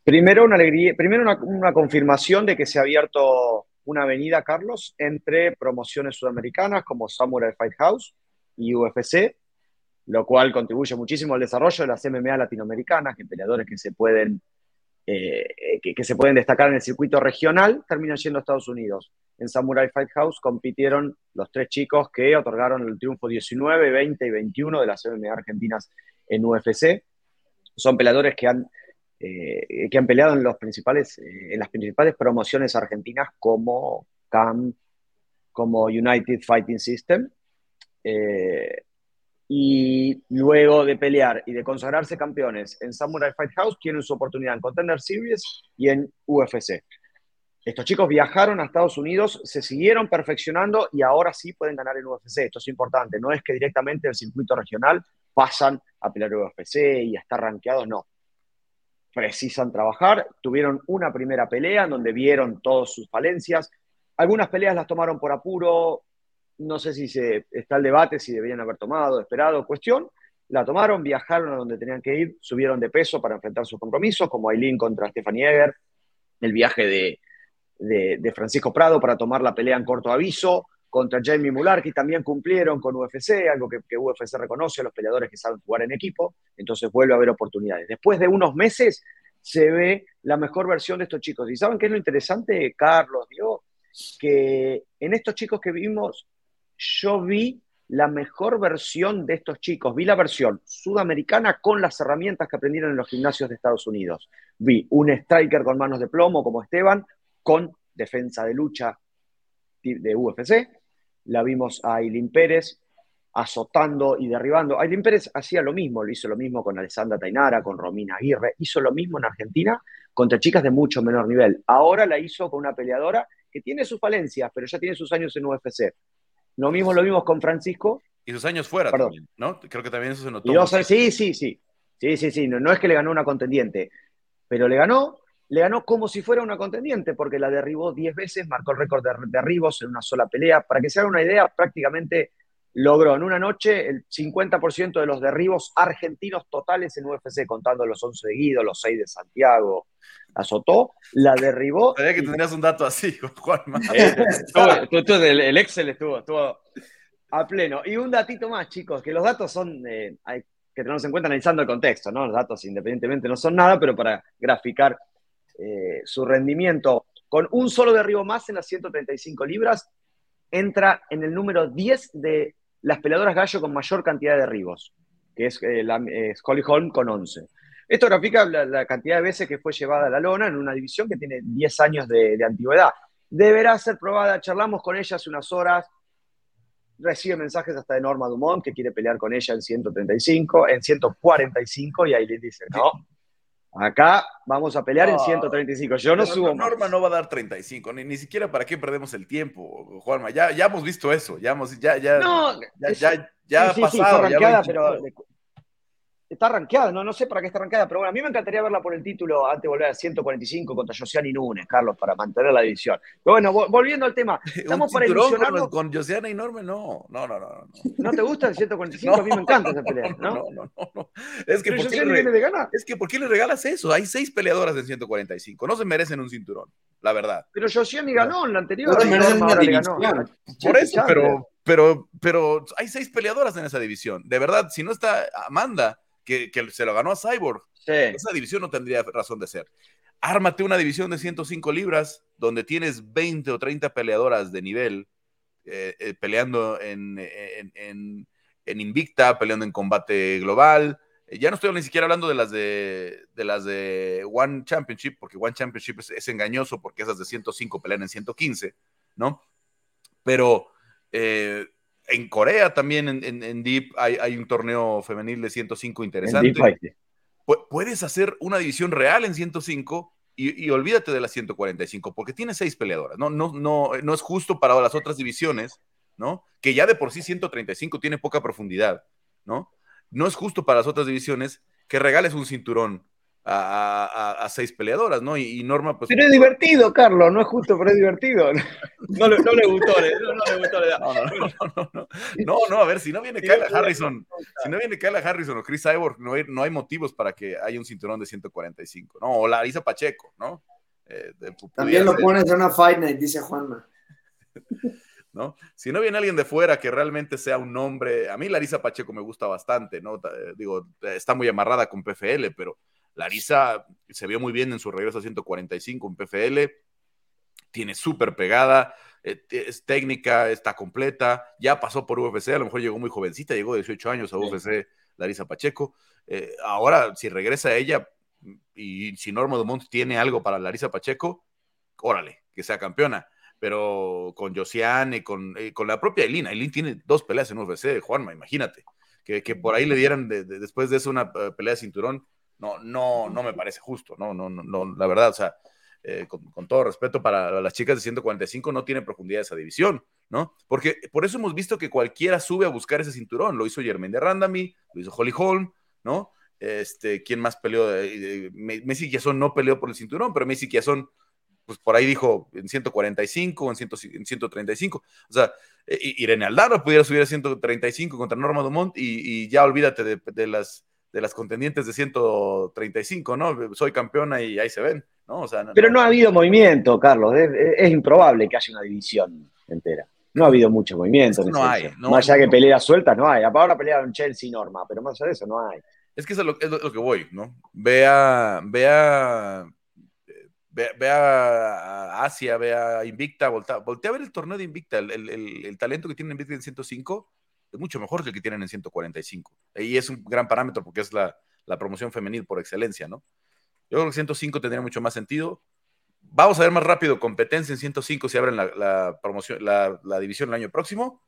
Primero, una alegría, primero una, confirmación de que se ha abierto una avenida, Carlos, entre promociones sudamericanas como Samurai Fight House y UFC, lo cual contribuye muchísimo al desarrollo de las MMA latinoamericanas, que peleadores que se pueden, eh, que, se pueden destacar en el circuito regional terminan yendo a Estados Unidos. En Samurai Fight House compitieron los tres chicos que otorgaron el triunfo 19, 20 y 21 de las MMA argentinas en UFC. Son peleadores que han eh, que han peleado en, los principales, eh, en las principales promociones argentinas como CAM, como United Fighting System. Y luego de pelear y de consagrarse campeones en Samurai Fight House, tienen su oportunidad en Contender Series y en UFC. Estos chicos viajaron a Estados Unidos, se siguieron perfeccionando y ahora sí pueden ganar en UFC. Esto es importante. No es que directamente del circuito regional pasan a pelear UFC y a estar rankeados, no precisan trabajar. Tuvieron una primera pelea en donde vieron todas sus falencias. Algunas peleas las tomaron por apuro. No sé si se, está el debate si deberían haber tomado, esperado, cuestión. La tomaron, viajaron a donde tenían que ir, subieron de peso para enfrentar sus compromisos, como Aileen contra Stephanie Eger, el viaje de, de Francisco Prado para tomar la pelea en corto aviso, contra Jamie Mularki, también cumplieron con UFC, algo que, UFC reconoce a los peleadores que saben jugar en equipo, entonces vuelve a haber oportunidades. Después de unos meses se ve la mejor versión de estos chicos. ¿Y saben qué es lo interesante, Carlos? Digo, que en estos chicos que vimos, yo vi la mejor versión de estos chicos. Vi la versión sudamericana con las herramientas que aprendieron en los gimnasios de Estados Unidos. Vi un striker con manos de plomo como Esteban, con defensa de lucha de UFC la vimos a Aileen Pérez azotando y derribando. Aileen Pérez hacía lo mismo, lo hizo lo mismo con Alessandra Tainara, con Romina Aguirre, hizo lo mismo en Argentina contra chicas de mucho menor nivel. Ahora la hizo con una peleadora que tiene sus falencias, pero ya tiene sus años en UFC. Lo mismo lo vimos con Francisco. Y sus años fuera también, ¿no? Creo que también eso se notó. sí, sí, sí. Sí, sí, sí. No, no es que le ganó una contendiente, pero le ganó le ganó como si fuera una contendiente, porque la derribó 10 veces, marcó el récord de derribos en una sola pelea. Para que se haga una idea, prácticamente logró en una noche el 50% de los derribos argentinos totales en UFC, contando los 11 de Guido, los 6 de Santiago. Azotó, la derribó. Sabía que tendrías un dato así, (laughs) Juan. Eh, (laughs) el, Excel estuvo, estuvo a pleno. Y un datito más, chicos, que los datos son, eh, hay que tenerlos en cuenta analizando el contexto, ¿no? Los datos independientemente no son nada, pero para graficar eh, su rendimiento con un solo derribo más en las 135 libras, entra en el número 10 de las peleadoras gallo con mayor cantidad de derribos, que es, eh, la, Holm con 11. Esto grafica la, cantidad de veces que fue llevada a la lona en una división que tiene 10 años de, antigüedad. Deberá ser probada, charlamos con ella hace unas horas, recibe mensajes hasta de Norma Dumont que quiere pelear con ella en 135, en 145 y ahí le dice, no, Acá vamos a pelear en 135. Yo no subo Norma no va a dar 35, ni, ni siquiera para qué perdemos el tiempo, Juanma. Ya, ya hemos visto eso, ya hemos, ya, ya, no, ya, ya, ha pasado. pero está rankeada, no, no sé para qué está rankeada, pero bueno, a mí me encantaría verla por el título antes de volver a 145 contra Josiana Núñez, Carlos, para mantener la división. Pero bueno, volviendo al tema, (laughs) estamos para ilusionarnos. Con, con Josiana y Norme, no, no, no, no. ¿No te gusta el 145? (laughs) a mí me encanta esa pelea, ¿no? No, no, no. Es que, ¿por qué le, viene de gana? es que, ¿por qué le regalas eso? Hay seis peleadoras en 145, no se merecen un cinturón, la verdad. Pero Josiana ganó en la anterior. Por eso, pero, pero, pero hay seis peleadoras en esa división. De verdad, si no está Amanda que, se lo ganó a Cyborg. Esa división no tendría razón de ser. Ármate una división de 105 libras donde tienes 20 o 30 peleadoras de nivel eh, eh, peleando en, en, Invicta, peleando en combate global. Eh, ya no estoy ni siquiera hablando de las de, de las de One Championship, porque One Championship es, engañoso porque esas de 105 pelean en 115, ¿no? Pero en Corea también, en, Deep, hay, un torneo femenil de 105 interesante. Puedes hacer una división real en 105 y, olvídate de las 145, porque tiene seis peleadoras. No, no, no, no es justo para las otras divisiones, ¿no? Que ya de por sí 135 tiene poca profundidad, ¿no? No es justo para las otras divisiones que regales un cinturón a, seis peleadoras, ¿no? Y, Norma, pues. Pero es divertido, Carlos, no es justo, pero es divertido. (laughs) No, le, no le gustó, no, no, le gustó. No, no, no, no, no, a ver, si no viene Kyle Harrison, si no viene Kyle Harrison o Chris Cyborg, no hay, no hay motivos para que haya un cinturón de 145, ¿no? O Larisa Pacheco, ¿no? Eh, También lo pones en una Fight Night, dice Juanma. (laughs) ¿no? Si no viene alguien de fuera que realmente sea un nombre, a mí Larisa Pacheco me gusta bastante, ¿no? Eh, digo, está muy amarrada con PFL, pero Larisa se vio muy bien en su regreso a 145 en PFL, tiene súper pegada, eh, es técnica, está completa, ya pasó por UFC, a lo mejor llegó muy jovencita, llegó de 18 años a UFC Larisa Pacheco. Eh, ahora, si regresa ella y si Norma Dumont tiene algo para Larisa Pacheco, órale, que sea campeona. Pero con Josiane, con, eh, con la propia Elina, Elina tiene dos peleas en UFC, Juanma, imagínate. Que, por ahí le dieran después de eso una pelea de cinturón, no, no, no me parece justo, no, no, no, la verdad, o sea, eh, con, todo respeto para las chicas de 145, no tiene profundidad esa división, ¿no? Porque por eso hemos visto que cualquiera sube a buscar ese cinturón, lo hizo Germain de Randami, lo hizo Holly Holm, ¿no? Este, ¿quién más peleó? Messi Kiazón no peleó por el cinturón, pero Messi Kiazón, pues por ahí dijo en 145, en, 135, o sea, Irene Aldano pudiera subir a 135 contra Norma Dumont y, ya olvídate de las de las contendientes de 135, ¿no? Soy campeona y ahí se ven, ¿no? Pero no ha habido movimiento, Carlos. Es, improbable que haya una división entera. No ha habido mucho movimiento. no hay. más allá que peleas sueltas, no hay. Ahora pelearon Chelsea y Norma, pero más allá de eso no hay. Es que eso es lo, que voy, ¿no? Vea, vea, vea Asia, vea Invicta, voltea, voltea a ver el torneo de Invicta, el, el, el talento que tiene Invicta en 105 mucho mejor que el que tienen en 145. Y es un gran parámetro porque es la, promoción femenil por excelencia, ¿no? Yo creo que 105 tendría mucho más sentido. Vamos a ver más rápido competencia en 105 si abren la, promoción, la, división el año próximo,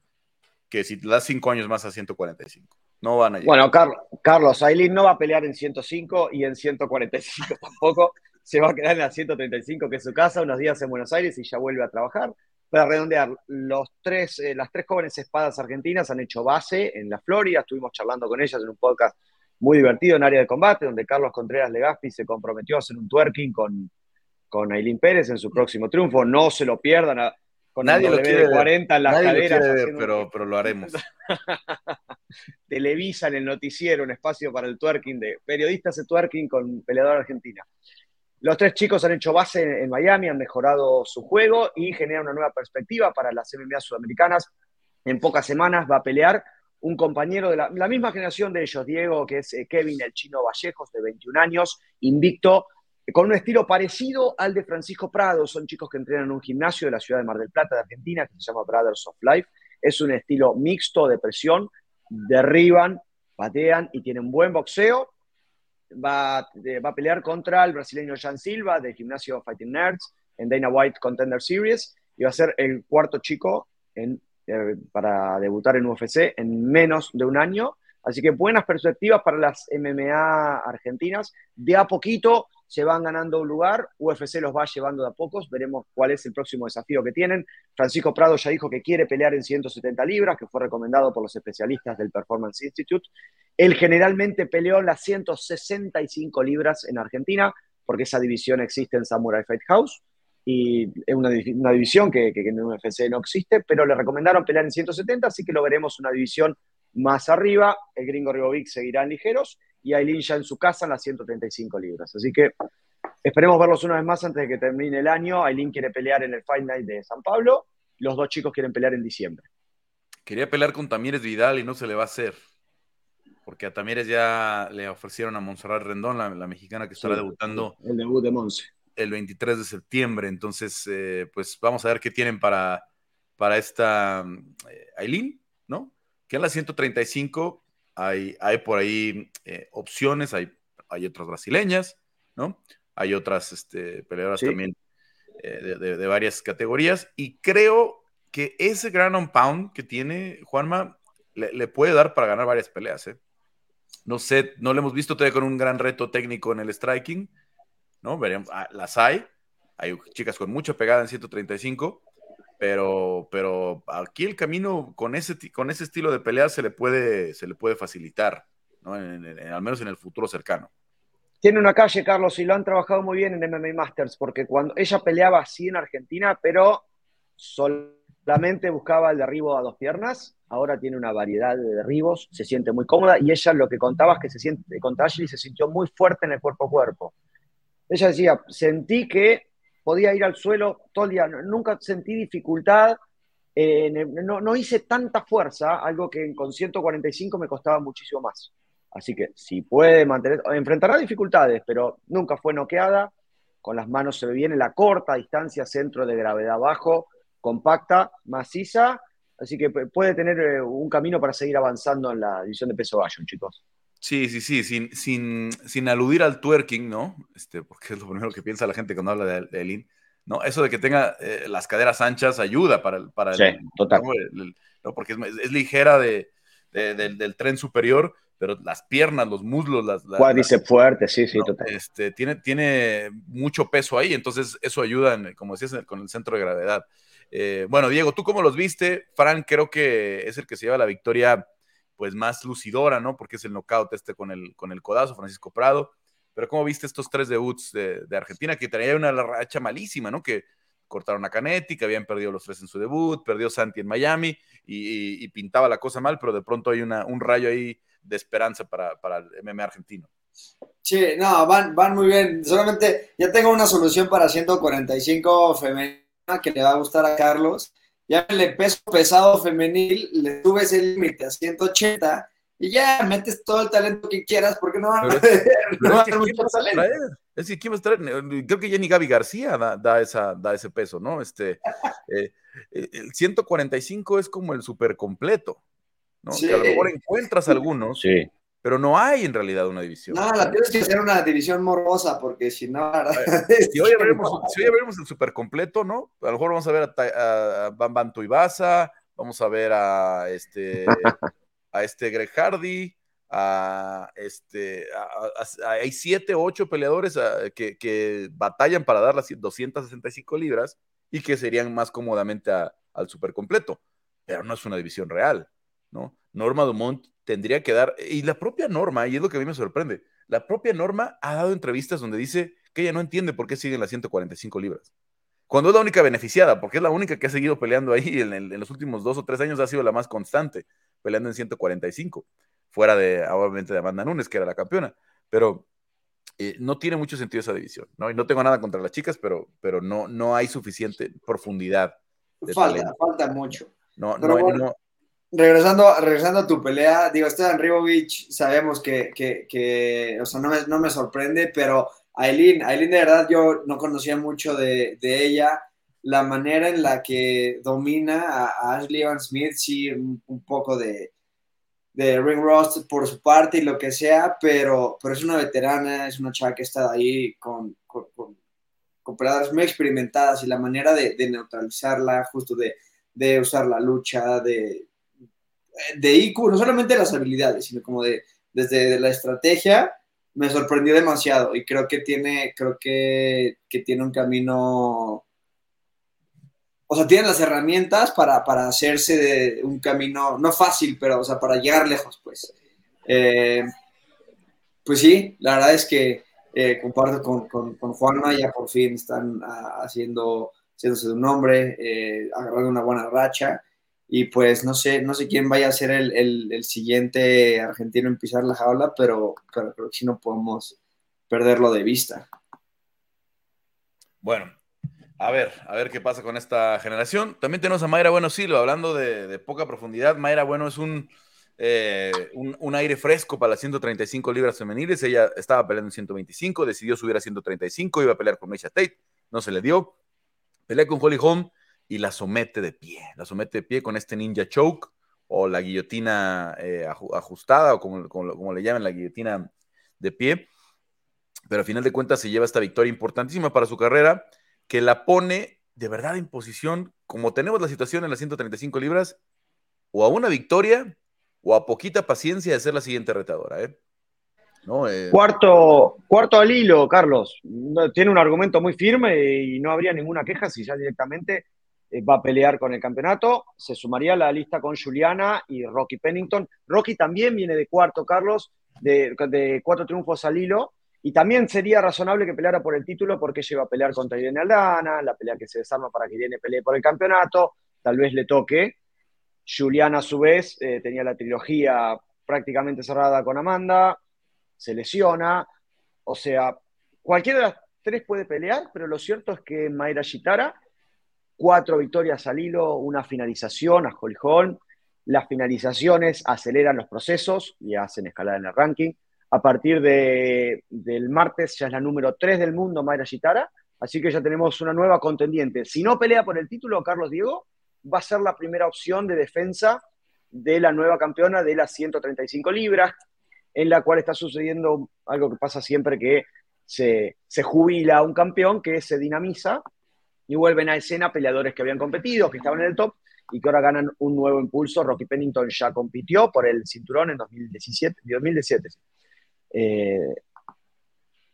que si das cinco años más a 145. No van a. Bueno, Carlos, Carlos Aileen no va a pelear en 105 y en 145 (laughs) tampoco. Se va a quedar en la 135, que es su casa, unos días en Buenos Aires y ya vuelve a trabajar para redondear, los tres, eh, las tres jóvenes espadas argentinas han hecho base en la Florida, estuvimos charlando con ellas en un podcast muy divertido en área de combate, donde Carlos Contreras Legaspi se comprometió a hacer un twerking con, con Aileen Pérez en su próximo triunfo. No se lo pierdan. con nadie lo quiere 40 en las caderas. pero, pero lo haremos. (laughs) Televisa en el noticiero, un espacio para el twerking de periodistas de twerking con peleador argentina. Los tres chicos han hecho base en, Miami, han mejorado su juego y generan una nueva perspectiva para las MMA sudamericanas. En pocas semanas va a pelear un compañero de la, misma generación de ellos, Diego, que es eh, Kevin el Chino Vallejos, de 21 años, invicto, con un estilo parecido al de Francisco Prado. Son chicos que entrenan en un gimnasio de la ciudad de Mar del Plata, de Argentina, que se llama Brothers of Life. Es un estilo mixto de presión, derriban, patean y tienen buen boxeo va, a pelear contra el brasileño Jan Silva del gimnasio Fighting Nerds en Dana White Contender Series y va a ser el cuarto chico en, eh, para debutar en UFC en menos de un año. Así que buenas perspectivas para las MMA argentinas. De a poquito se van ganando un lugar, UFC los va llevando de a pocos, veremos cuál es el próximo desafío que tienen. Francisco Prado ya dijo que quiere pelear en 170 libras, que fue recomendado por los especialistas del Performance Institute. Él generalmente peleó las 165 libras en Argentina, porque esa división existe en Samurai Fight House, y es una, división que, en UFC no existe, pero le recomendaron pelear en 170, así que lo veremos una división más arriba. El gringo Ribovic seguirá en ligeros, y Aileen ya en su casa en las 135 libras. Así que esperemos verlos una vez más antes de que termine el año. Aileen quiere pelear en el Fight Night de San Pablo, los dos chicos quieren pelear en diciembre. Quería pelear con Tamírez Vidal y no se le va a hacer porque a Tamírez ya le ofrecieron a Montserrat Rendón, la, mexicana que estará debutando. El debut de Monse. El 23 de septiembre. Entonces, eh, pues vamos a ver qué tienen para, para esta eh, Aileen, ¿no? Que en la 135 hay, hay por ahí eh, opciones, hay, hay otras brasileñas, ¿no? Hay otras este, peleadoras también de, varias categorías. Y creo que ese gran on pound que tiene Juanma le, le puede dar para ganar varias peleas, ¿eh? No sé, no lo hemos visto todavía con un gran reto técnico en el striking, ¿no? Veremos, ah, las hay, hay chicas con mucha pegada en 135, pero, pero aquí el camino con ese, con ese estilo de pelea se le puede, se le puede facilitar, al menos en el futuro cercano. Tiene una calle, Carlos, y lo han trabajado muy bien en MMA Masters, porque cuando ella peleaba así en Argentina, pero solamente buscaba el derribo a dos piernas, ahora tiene una variedad de derribos, se siente muy cómoda y ella lo que contaba es que se siente, contra Ashley se sintió muy fuerte en el cuerpo a cuerpo. Ella decía, sentí que podía ir al suelo todo el día, nunca sentí dificultad, no, hice tanta fuerza, algo que con 145 me costaba muchísimo más. Así que si puede mantener, enfrentará dificultades, pero nunca fue noqueada, con las manos se ve bien en la corta distancia, centro de gravedad bajo, compacta, maciza Así que puede tener eh, un camino para seguir avanzando en la división de peso gallo, chicos. Sí, sí, sí, sin, sin, sin, aludir al twerking, ¿no? Este, porque es lo primero que piensa la gente cuando habla de, de ¿no? Eso de que tenga eh, las caderas anchas ayuda para el... Para sí, total. ¿no? Porque es, ligera de, del, tren superior, pero las piernas, los muslos, las... Cuádriceps fuerte, sí, sí, total. Este, tiene, tiene mucho peso ahí, entonces eso ayuda, como decías, con el centro de gravedad. Eh, bueno, Diego, ¿tú cómo los viste? Fran creo que es el que se lleva la victoria pues más lucidora, ¿no? Porque es el knockout este con el, con el codazo, Francisco Prado. Pero ¿cómo viste estos tres debuts de, Argentina que traía una racha malísima, ¿no? Que cortaron a Canetti, que habían perdido los tres en su debut, perdió Santi en Miami y, pintaba la cosa mal, pero de pronto hay una, un rayo ahí de esperanza para, para el MMA argentino. Sí, no, van, van muy bien. Solamente ya tengo una solución para 145 femenino que le va a gustar a Carlos. Ya el peso pesado femenil, le subes el límite a 180 y ya metes todo el talento que quieras porque no van a haber (laughs) mucho talento. Es decir, ¿quién va a traer? Creo que Jenny Gaby García da, esa, da ese peso, ¿no? Este, eh, eh, el 145 es como el super completo, ¿no? Que a lo mejor encuentras algunos, sí pero no hay en realidad una división. No, la tienes que hacer una división morbosa, porque si no. Si hoy veremos, si hoy el super completo, ¿no? A lo mejor vamos a ver a, a Bam Tuibasa, vamos a ver a este, a este Greg Hardy, a este, hay siete, ocho peleadores que, que, batallan para dar las 265 libras, y que serían más cómodamente al super completo, pero no es una división real, ¿no? Norma Dumont tendría que dar, y la propia Norma, y es lo que a mí me sorprende, la propia Norma ha dado entrevistas donde dice que ella no entiende por qué siguen las 145 libras. Cuando es la única beneficiada, porque es la única que ha seguido peleando ahí en, en los últimos dos o tres años, ha sido la más constante, peleando en 145, fuera de, obviamente, de Amanda Nunes, que era la campeona. Pero eh, no tiene mucho sentido esa división, ¿no? Y no tengo nada contra las chicas, pero, pero no, no hay suficiente profundidad. falta, falta mucho. No, no, Regresando, regresando a tu pelea, digo, Esteban Ribovich, sabemos que, que, o sea, no me, no me sorprende, pero Aileen, Aileen de verdad yo no conocía mucho de, de, ella, la manera en la que domina a, Ashley Evan Smith, sí, un, poco de, de ring rust por su parte y lo que sea, pero, pero es una veterana, es una chava que ha estado ahí con, con, con, muy experimentadas y la manera de, de neutralizarla, justo de, de, usar la lucha, de, de IQ, no solamente las habilidades, sino como de desde la estrategia, me sorprendió demasiado y creo que tiene, creo que, que tiene un camino o sea, tienen las herramientas para, hacerse de un camino, no fácil, pero, o sea, para llegar lejos, pues. Eh, pues sí, la verdad es que eh, comparto con, con, Juanma, ya por fin están ah, haciendo, haciéndose un nombre, eh, agarrando una buena racha, y pues no sé, no sé quién vaya a ser el, siguiente argentino en pisar la jaula, pero, pero creo que sí no podemos perderlo de vista. Bueno, a ver, a ver qué pasa con esta generación. También tenemos a Mayra Bueno Silva, hablando de, poca profundidad. Mayra Bueno es eh, un, un, aire fresco para las 135 libras femeniles. Ella estaba peleando en 125, decidió subir a 135, iba a pelear con Misha Tate, no se le dio. Pelea con Holly Holm y la somete de pie. La somete de pie con este ninja choke o la guillotina eh, ajustada o como, como le llaman la guillotina de pie. Pero al final de cuentas se lleva esta victoria importantísima para su carrera que la pone de verdad en posición, como tenemos la situación en las 135 libras, o a una victoria o a poquita paciencia de ser la siguiente retadora. ¿eh? ¿No? Eh, cuarto, cuarto al hilo, Carlos. Tiene un argumento muy firme y no habría ninguna queja si ya directamente va a pelear con el campeonato. Se sumaría a la lista con Juliana y Rocky Pennington. Rocky también viene de cuarto, Carlos, de, cuatro triunfos al hilo. Y también sería razonable que peleara por el título porque lleva a pelear contra Irene Aldana, la pelea que se desarma para que Irene pelee por el campeonato, tal vez le toque. Juliana a su vez eh, tenía la trilogía prácticamente cerrada con Amanda, se lesiona, o sea, cualquiera de las tres puede pelear, pero lo cierto es que Mayra Shitara, cuatro victorias al hilo, una finalización a Holm, las finalizaciones aceleran los procesos y hacen escalar en el ranking. A partir de, del martes ya es la número 3 del mundo, Mayra Gitara, así que ya tenemos una nueva contendiente. Si no pelea por el título, Carlos Diego, va a ser la primera opción de defensa de la nueva campeona de las 135 libras, en la cual está sucediendo algo que pasa siempre que se, se jubila un campeón, que se dinamiza y vuelven a escena peleadores que habían competido, que estaban en el top y que ahora ganan un nuevo impulso. Rocky Pennington ya compitió por el cinturón en 2017, 2017 eh,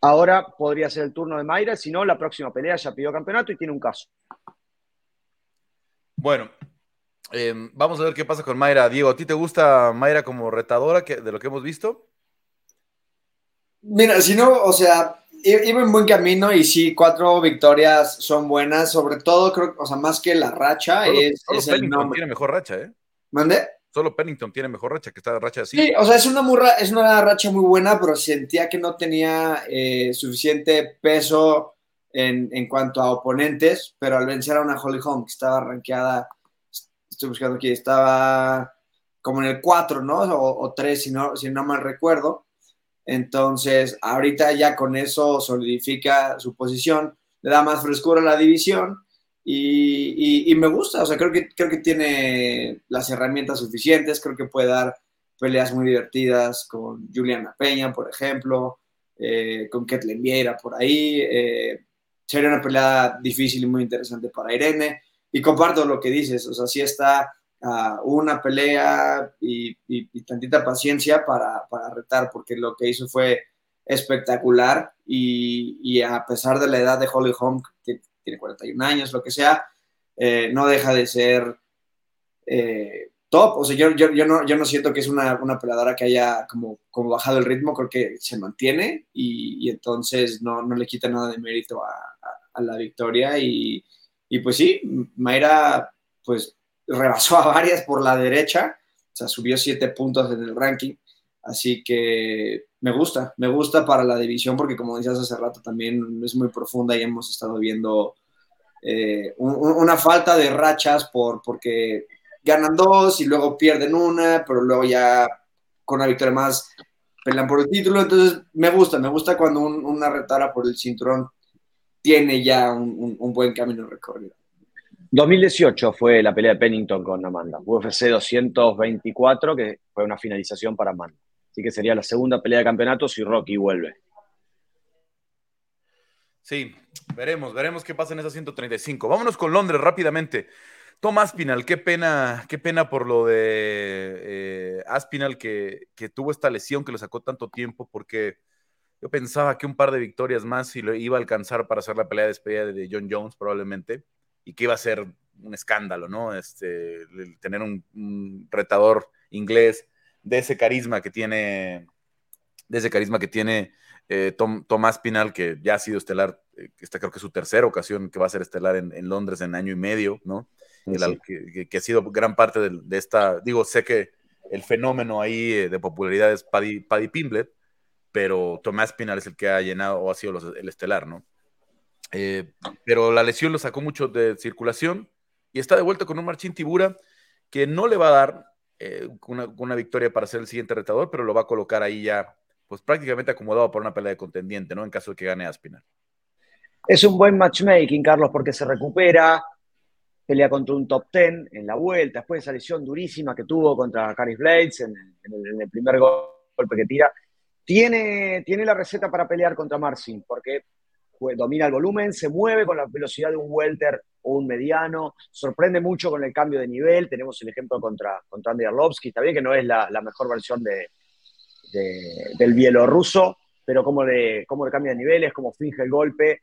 ahora podría ser el turno de Mayra, si no, la próxima pelea ya pidió campeonato y tiene un caso. Bueno, eh, vamos a ver qué pasa con Mayra. Diego, ¿a ti te gusta Mayra como retadora de lo que hemos visto? Mira, si no, o sea, iba en buen camino y sí, cuatro victorias son buenas, sobre todo creo, o sea, más que la racha es, el nombre. tiene mejor racha, ¿eh? ¿Mande? Solo Pennington tiene mejor racha que esta racha así. Sí, o sea, es una, murra, es una racha muy buena, pero sentía que no tenía eh, suficiente peso en, en, cuanto a oponentes, pero al vencer a una Holly Holm que estaba rankeada, estoy buscando aquí, estaba como en el 4, ¿no? O, 3, si no, si no mal recuerdo. Entonces, ahorita ya con eso solidifica su posición, le da más frescura a la división y, me gusta, o sea, creo que, creo que tiene las herramientas suficientes, creo que puede dar peleas muy divertidas con Juliana Peña, por ejemplo, eh, con Ketlin Vieira por ahí. Eh, sería una pelea difícil y muy interesante para Irene. Y comparto lo que dices, o sea, sí está una pelea y, tantita paciencia para, para, retar, porque lo que hizo fue espectacular y, a pesar de la edad de Holly Holm, que tiene 41 años, lo que sea, eh, no deja de ser eh, top. O sea, yo, yo, yo, no, yo no siento que es una, una peleadora que haya como, como bajado el ritmo, creo que se mantiene y, entonces no, no, le quita nada de mérito a la victoria. Y, y, pues sí, Mayra pues rebasó a varias por la derecha, o sea, subió siete puntos en el ranking. Así que me gusta, me gusta para la división porque como decías hace rato también es muy profunda y hemos estado viendo eh, un, una falta de rachas por, porque ganan dos y luego pierden una, pero luego ya con una victoria más pelean por el título. Entonces me gusta, me gusta cuando un, una retara por el cinturón tiene ya un, un buen camino recorrido. 2018 fue la pelea de Pennington con Amanda, UFC 224, que fue una finalización para Amanda. Así que sería la segunda pelea de campeonato si Rocky vuelve. Sí, veremos, veremos qué pasa en esa 135. Vámonos con Londres rápidamente. Tom Aspinal, qué pena, qué pena por lo de eh, Aspinal que, que, tuvo esta lesión que lo sacó tanto tiempo, porque yo pensaba que un par de victorias más y lo iba a alcanzar para hacer la pelea de despedida de John Jones probablemente, y que iba a ser un escándalo, ¿no? Este, tener un, un retador inglés de ese carisma que tiene, de ese carisma que tiene eh, Tom, Tomás Pinal, que ya ha sido estelar, eh, esta creo que es su tercera ocasión que va a ser estelar en, en Londres en año y medio, ¿no? Sí. El, que, que, ha sido gran parte de, de, esta, digo, sé que el fenómeno ahí eh, de popularidad es Paddy, Paddy Pimblet, pero Tomás Pinal es el que ha llenado o ha sido los, el estelar, ¿no? Eh, pero la lesión lo sacó mucho de circulación y está de vuelta con un Marchín Tibura que no le va a dar eh, una, victoria para ser el siguiente retador, pero lo va a colocar ahí ya, pues prácticamente acomodado por una pelea de contendiente, ¿no? En caso de que gane Aspinal. Es un buen matchmaking, Carlos, porque se recupera, pelea contra un top ten en la vuelta, después de esa lesión durísima que tuvo contra Caris Blades en, el, primer golpe que tira. Tiene, tiene la receta para pelear contra Marcin, porque domina el volumen, se mueve con la velocidad de un welter o un mediano, sorprende mucho con el cambio de nivel, tenemos el ejemplo contra, contra Andy Arlovsky, está bien que no es la, mejor versión de, de, del bielorruso, pero cómo le, cómo le cambia de niveles, cómo finge el golpe,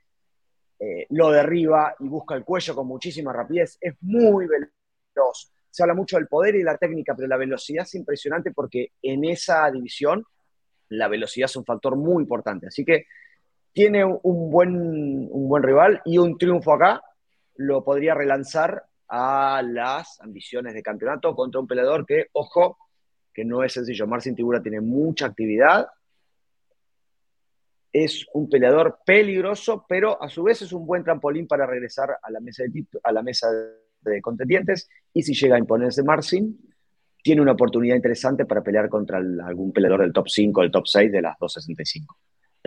eh, lo derriba y busca el cuello con muchísima rapidez, es muy veloz. Se habla mucho del poder y la técnica, pero la velocidad es impresionante porque en esa división la velocidad es un factor muy importante. Así que tiene un buen, un buen rival y un triunfo acá lo podría relanzar a las ambiciones de campeonato contra un peleador que, ojo, que no es sencillo. Marcin Tibura tiene mucha actividad, es un peleador peligroso, pero a su vez es un buen trampolín para regresar a la mesa de, a la mesa de contendientes. Y si llega a imponerse Marcin, tiene una oportunidad interesante para pelear contra algún peleador del top 5, del top 6 de las 265.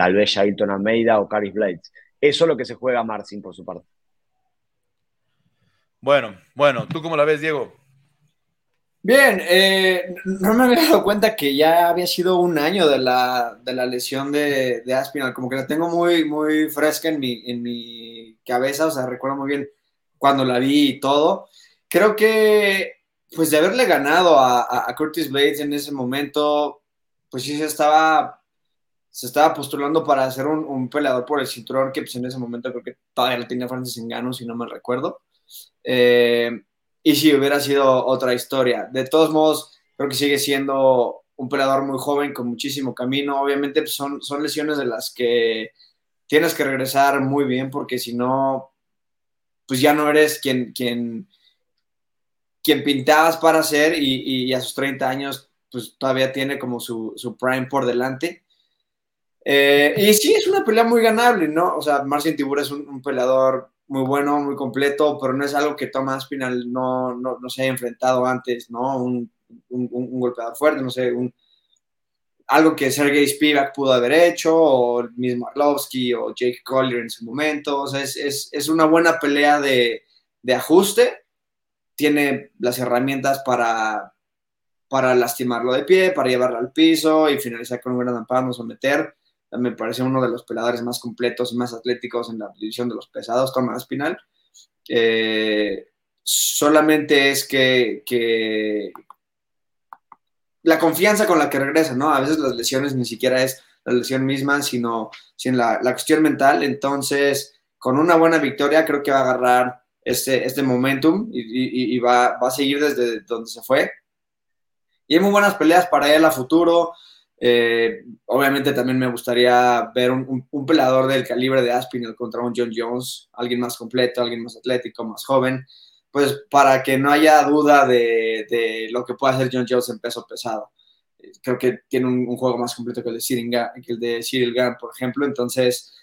Tal vez Jailton Almeida o Caris Blades. Eso es lo que se juega Marcin por su parte. Bueno, bueno, ¿tú cómo la ves, Diego? Bien, eh, no me había dado cuenta que ya había sido un año de la, de la lesión de, de, Aspinal, como que la tengo muy, muy fresca en mi, en mi cabeza, o sea, recuerdo muy bien cuando la vi y todo. Creo que, pues de haberle ganado a, a, a Curtis Blades en ese momento, pues sí se estaba, se estaba postulando para ser un, un, peleador por el cinturón, que pues en ese momento creo que todavía lo tenía Francis Engano, si no me recuerdo. Eh, y si hubiera sido otra historia. De todos modos, creo que sigue siendo un peleador muy joven con muchísimo camino. Obviamente pues, son, son lesiones de las que tienes que regresar muy bien porque si no, pues ya no eres quien, quien, quien pintabas para ser y, y, a sus 30 años pues todavía tiene como su, su prime por delante. Eh, y sí, es una pelea muy ganable, ¿no? O sea, Marcin Tibura es un, peleador muy bueno, muy completo, pero no es algo que Tomás Pinal no, no, no, se haya enfrentado antes, ¿no? Un, un, un golpeador fuerte, no sé, un, algo que Sergei Spivak pudo haber hecho, o el mismo Arlovsky o Jake Collier en su momento, o sea, es, es, es una buena pelea de, de, ajuste, tiene las herramientas para, para lastimarlo de pie, para llevarlo al piso y finalizar con un gran amparo, someter, me parece uno de los peleadores más completos y más atléticos en la división de los pesados, Tomás Pinal. Eh, solamente es que, la confianza con la que regresa, ¿no? A veces las lesiones ni siquiera es la lesión misma, sino, sino la, la cuestión mental. Entonces, con una buena victoria creo que va a agarrar este, este momentum y, va, a seguir desde donde se fue. Y hay muy buenas peleas para él a futuro. Eh, obviamente también me gustaría ver un, un, peleador del calibre de Aspinall contra un John Jones, alguien más completo, alguien más atlético, más joven, pues para que no haya duda de, lo que puede hacer John Jones en peso pesado. Creo que tiene un, juego más completo que el de Cyril, que el de por ejemplo. Entonces,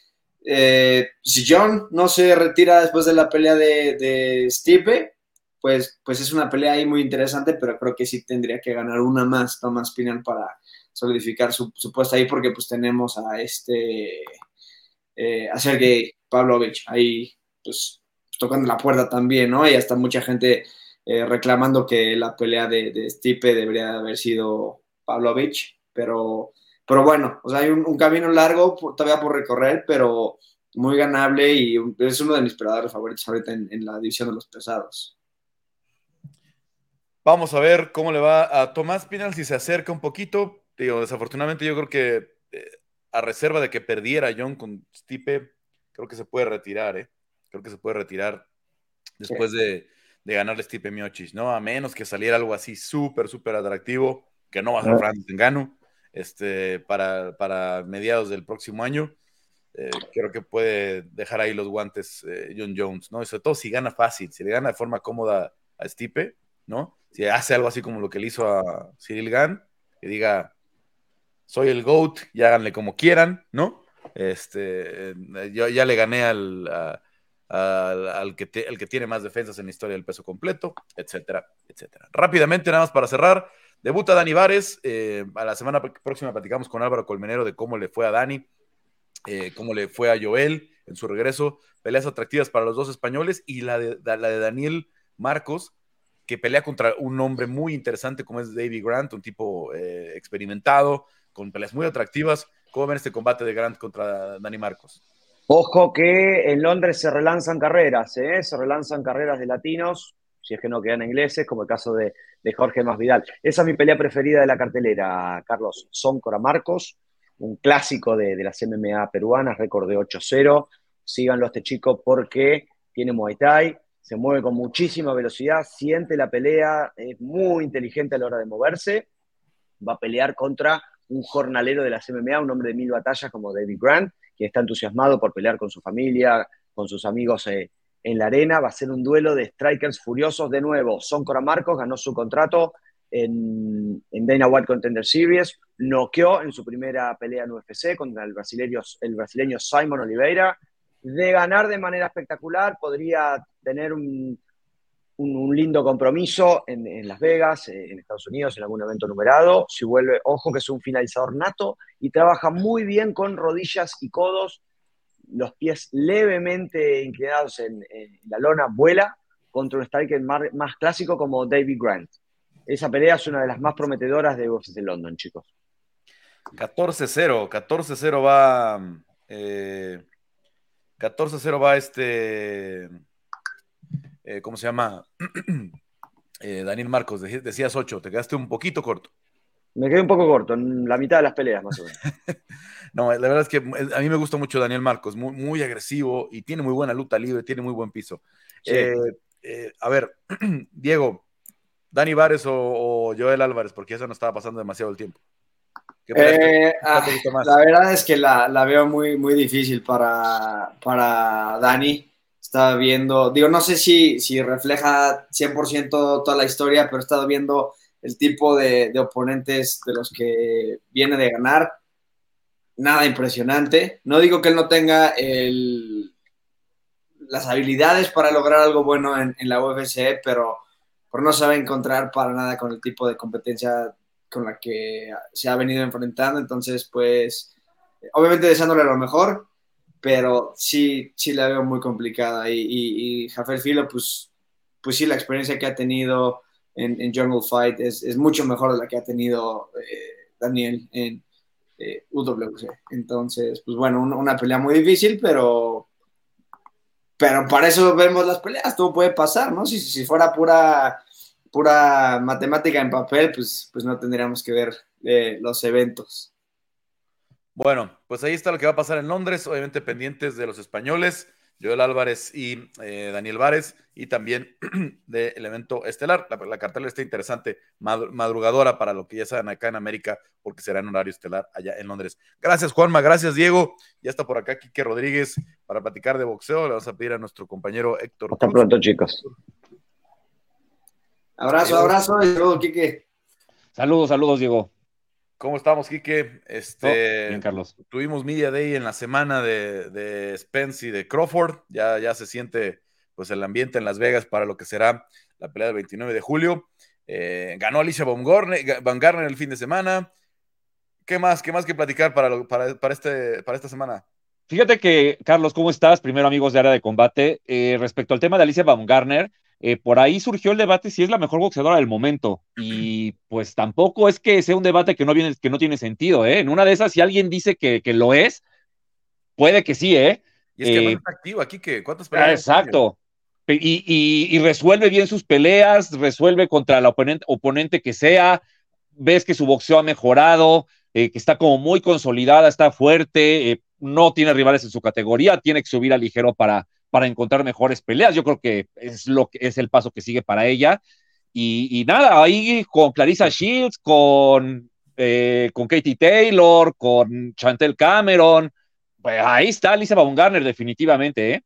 eh, si John no se retira después de la pelea de, de Stipe, pues, pues es una pelea ahí muy interesante, pero creo que sí tendría que ganar una más Thomas Pinal para solidificar su, su puesto ahí, porque pues tenemos a este, eh, a Sergey Pavlovich ahí, pues tocando la puerta también, ¿no? Y hasta mucha gente eh, reclamando que la pelea de, de Stipe debería haber sido Pavlovich, pero pero bueno, o sea, hay un, camino largo todavía por recorrer, pero muy ganable y es uno de mis peleadores favoritos ahorita en, la división de los pesados. Vamos a ver cómo le va a Tomás Pinal si se acerca un poquito. Digo, desafortunadamente yo creo que eh, a reserva de que perdiera John con Stipe, creo que se puede retirar, ¿eh? Creo que se puede retirar después de, de, ganarle Stipe Miocic, ¿no? A menos que saliera algo así súper, súper atractivo, que no va a ser Francis Ngannou este, para, mediados del próximo año. Eh, creo que puede dejar ahí los guantes eh, John Jones, ¿no? sobre todo si gana fácil, si le gana de forma cómoda a Stipe, ¿no? Si hace algo así como lo que le hizo a Cyril Gann, que diga, soy el GOAT y háganle como quieran, ¿no? Este, yo ya le gané al, al, que el que tiene más defensas en la historia del peso completo, etcétera, etcétera. Rápidamente, nada más para cerrar, Debuta Dani Vares. Eh, a la semana próxima platicamos con Álvaro Colmenero de cómo le fue a Dani, eh, cómo le fue a Joel en su regreso. Peleas atractivas para los dos españoles y la de, la de Daniel Marcos, que pelea contra un hombre muy interesante como es David Grant, un tipo eh, experimentado, con peleas muy atractivas. ¿Cómo ven este combate de Grant contra Dani Marcos? Ojo que en Londres se relanzan carreras, se relanzan carreras de latinos si es que no quedan ingleses, como el caso de, Jorge Masvidal. Esa es mi pelea preferida de la cartelera, Carlos. Son Marcos, un clásico de, las MMA peruanas, récord de 8-0. Síganlo a este chico porque tiene Muay Thai, se mueve con muchísima velocidad, siente la pelea, es muy inteligente a la hora de moverse. Va a pelear contra un jornalero de las MMA, un hombre de mil batallas como David Grant, que está entusiasmado por pelear con su familia, con sus amigos eh, en la arena. Va a ser un duelo de strikers furiosos de nuevo. Son Cora Marcos ganó su contrato en, en Dana White Contender Series, noqueó en su primera pelea en UFC contra el brasileño, el brasileño Simon Oliveira. De ganar de manera espectacular, podría tener un, un, lindo compromiso en, Las Vegas, eh, en Estados Unidos, en algún evento numerado. Si vuelve, ojo que es un finalizador nato y trabaja muy bien con rodillas y codos los pies levemente inclinados en, la lona, vuela contra un striker más, clásico como David Grant. Esa pelea es una de las más prometedoras de UFC de London, chicos. 14-0, 14-0 va. 14-0 eh, va este. Eh, ¿Cómo se llama? (clears throat) Eh, Daniel Marcos, decías 8, te quedaste un poquito corto. Me quedé un poco corto, en la mitad de las peleas más o menos. (laughs) no, la verdad es que eh, a mí me gusta mucho Daniel Marcos, muy, muy agresivo y tiene muy buena luta libre, tiene muy buen piso. Eh, eh, a ver, (clears throat) Diego, Dani Vares o, Joel Álvarez, porque eso no estaba pasando demasiado el tiempo. Ah, la verdad es que la, veo muy, muy difícil para, para Dani. Estaba viendo, digo, no sé si, si refleja 100% toda la historia, pero he estado viendo el tipo de, oponentes de los que viene de ganar. Nada impresionante. No digo que él no tenga las habilidades para lograr algo bueno en, la UFC, pero, por no sabe encontrar para nada con el tipo de competencia con la que se ha venido enfrentando. Entonces, pues, obviamente deseándole lo mejor, pero sí, sí la veo muy complicada. Y, y, Jafel Filo, pues, pues sí, la experiencia que ha tenido en, Jungle Fight es, mucho mejor de la que ha tenido eh, Daniel en eh, UWC. Entonces, pues bueno, una, pelea muy difícil, pero, pero para eso vemos las peleas, todo puede pasar, ¿no? Si, si fuera pura, pura matemática en papel, pues, pues no tendríamos que ver eh, los eventos. Bueno, pues ahí está lo que va a pasar en Londres, obviamente pendientes de los españoles. Joel Álvarez y eh, Daniel Vares, y también (clears throat) del evento estelar. La, la cartelera está interesante, madrugadora para lo que ya saben acá en América, porque será en horario estelar allá en Londres. Gracias, Juanma, gracias, Diego. Ya está por acá Quique Rodríguez para platicar de boxeo. Le vamos a pedir a nuestro compañero Héctor. Hasta pronto, chicos. Abrazo, abrazo, Diego, Quique. Saludos, saludos, Diego. ¿Cómo estamos, Quique? Este, bien, Carlos. Tuvimos Media Day en la semana de, de, Spence y de Crawford. Ya, ya se siente pues, el ambiente en Las Vegas para lo que será la pelea del 29 de julio. Eh, ganó Alicia Van Garner el fin de semana. ¿Qué más? ¿Qué más que platicar para, para, para, este, para esta semana? Fíjate que, Carlos, ¿cómo estás? Primero, amigos de área de combate. Eh, respecto al tema de Alicia Baumgartner, eh, por ahí surgió el debate si es la mejor boxeadora del momento. Y pues tampoco es que sea un debate que no, viene, que no tiene sentido, ¿eh? En una de esas, si alguien dice que, que lo es, puede que sí, ¿eh? Y es que no eh, está activo aquí, que ¿cuántas peleas? Exacto. Y, y, resuelve bien sus peleas, resuelve contra el oponente, oponente que sea, ves que su boxeo ha mejorado, eh, que está como muy consolidada, está fuerte, no tiene rivales en su categoría, tiene que subir a ligero para, para encontrar mejores peleas. Yo creo que es lo que es el paso que sigue para ella. Y, nada, ahí con Clarissa Shields, con, eh, con Katie Taylor, con Chantel Cameron, pues ahí está Lisa Baumgartner definitivamente, ¿eh?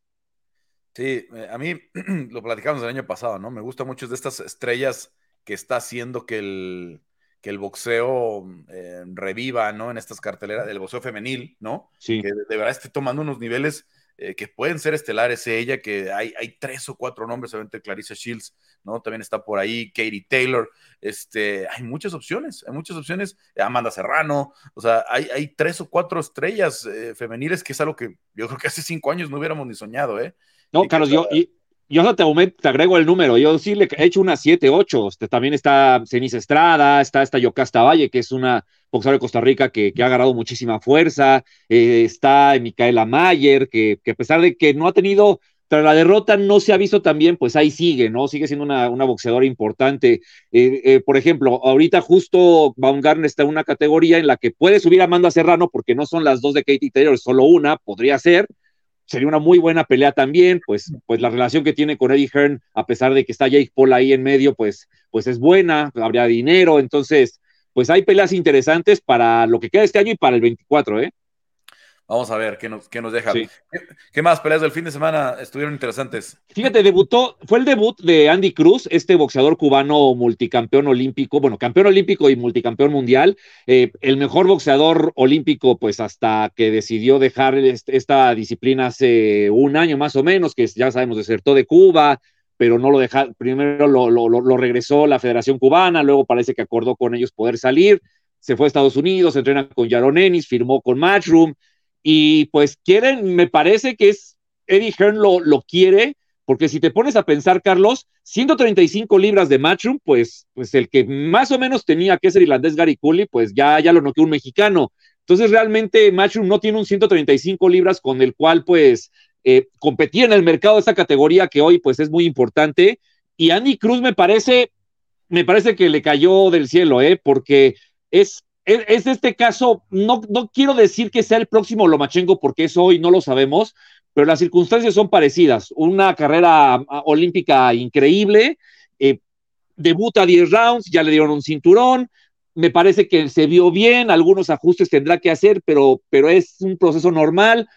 Sí, a mí (clears throat) lo platicamos el año pasado, ¿no? Me gusta mucho de estas estrellas que está haciendo que el, que el boxeo eh, reviva, ¿no? En estas carteleras, del boxeo femenil, ¿no? Sí. Que de verdad esté tomando unos niveles eh, que pueden ser estelares ella, que hay, hay tres o cuatro nombres, obviamente Clarissa Shields, ¿no? También está por ahí Katie Taylor, este, hay muchas opciones, hay muchas opciones, Amanda Serrano, o sea, hay, hay tres o cuatro estrellas eh, femeniles que es algo que yo creo que hace cinco años no hubiéramos ni soñado, ¿eh? No, Carlos, yo, y, yo te, agrego el número, yo sí le he hecho unas 7, 8. Este, también está Ceniza Estrada, está esta Yocasta Valle, que es una boxeadora de Costa Rica que, que ha agarrado muchísima fuerza, eh, está Micaela Mayer, que, a pesar de que no ha tenido, tras la derrota no se ha visto tan bien, pues ahí sigue, ¿no? Sigue siendo una, una boxeadora importante. Eh, eh, por ejemplo, ahorita justo Baumgartner está en una categoría en la que puede subir a Amanda Serrano, porque no son las dos de Katie Taylor, solo una, podría ser, sería una muy buena pelea también, pues, pues la relación que tiene con Eddie Hearn, a pesar de que está Jake Paul ahí en medio, pues, pues es buena, habría dinero, entonces, pues hay peleas interesantes para lo que queda este año y para el 24, ¿eh? Vamos a ver qué nos, qué nos deja. ¿Qué, más peleas del fin de semana estuvieron interesantes? Fíjate, debutó, fue el debut de Andy Cruz, este boxeador cubano multicampeón olímpico, bueno, campeón olímpico y multicampeón mundial, eh, el mejor boxeador olímpico, pues hasta que decidió dejar esta disciplina hace un año más o menos, que ya sabemos, desertó de Cuba, pero no lo dejaron, primero lo, lo, lo regresó la Federación Cubana, luego parece que acordó con ellos poder salir, se fue a Estados Unidos, entrena con Yaron Ennis, firmó con Matchroom, y pues quieren, me parece que es Eddie Hearn lo, lo quiere, porque si te pones a pensar, Carlos, 135 libras de Matchroom, pues, pues el que más o menos tenía que ser irlandés Gary Cooley, pues ya, ya lo noqueó un mexicano. Entonces realmente Matchroom no tiene un 135 libras con el cual pues eh, competir en el mercado de esta categoría que hoy pues es muy importante. Y Andy Cruz me parece, me parece que le cayó del cielo, ¿eh? porque es es, este caso, no, no quiero decir que sea el próximo Lomachenko porque eso hoy no lo sabemos, pero las circunstancias son parecidas. Una carrera ah, olímpica increíble, eh, debuta 10 rounds, ya le dieron un cinturón, me parece que se vio bien, algunos ajustes tendrá que hacer, pero, pero es un proceso normal.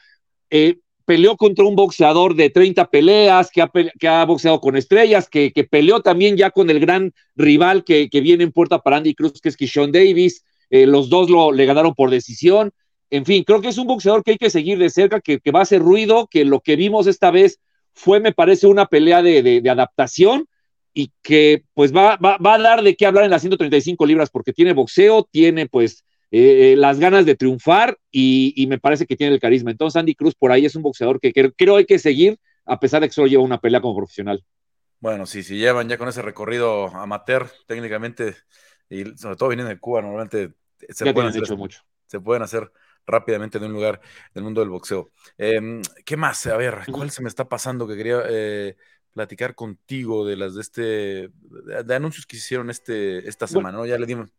Eh, peleó contra un boxeador de 30 peleas, que ha, que ha boxeado con estrellas, que, que, peleó también ya con el gran rival que, que viene en puerta para Andy Cruz, que es Kishon Davis. Eh, los dos lo, le ganaron por decisión. En fin, creo que es un boxeador que hay que seguir de cerca, que, va a hacer ruido, que lo que vimos esta vez fue, me parece, una pelea de, adaptación y que pues va, va, a dar de qué hablar en las 135 libras porque tiene boxeo, tiene pues eh, eh, las ganas de triunfar y, me parece que tiene el carisma. Entonces Andy Cruz por ahí es un boxeador que creo, creo hay que seguir a pesar de que solo lleva una pelea como profesional. Bueno, sí, si llevan ya con ese recorrido amateur, técnicamente, y sobre todo viniendo de Cuba, normalmente se pueden, hacer, mucho. se pueden hacer rápidamente en un lugar del mundo del boxeo. Em, ¿Qué más? A ver, ¿cuál se me está pasando que quería eh, platicar contigo de las de este, de, anuncios que hicieron este, esta semana, ¿no? Ya le dimos.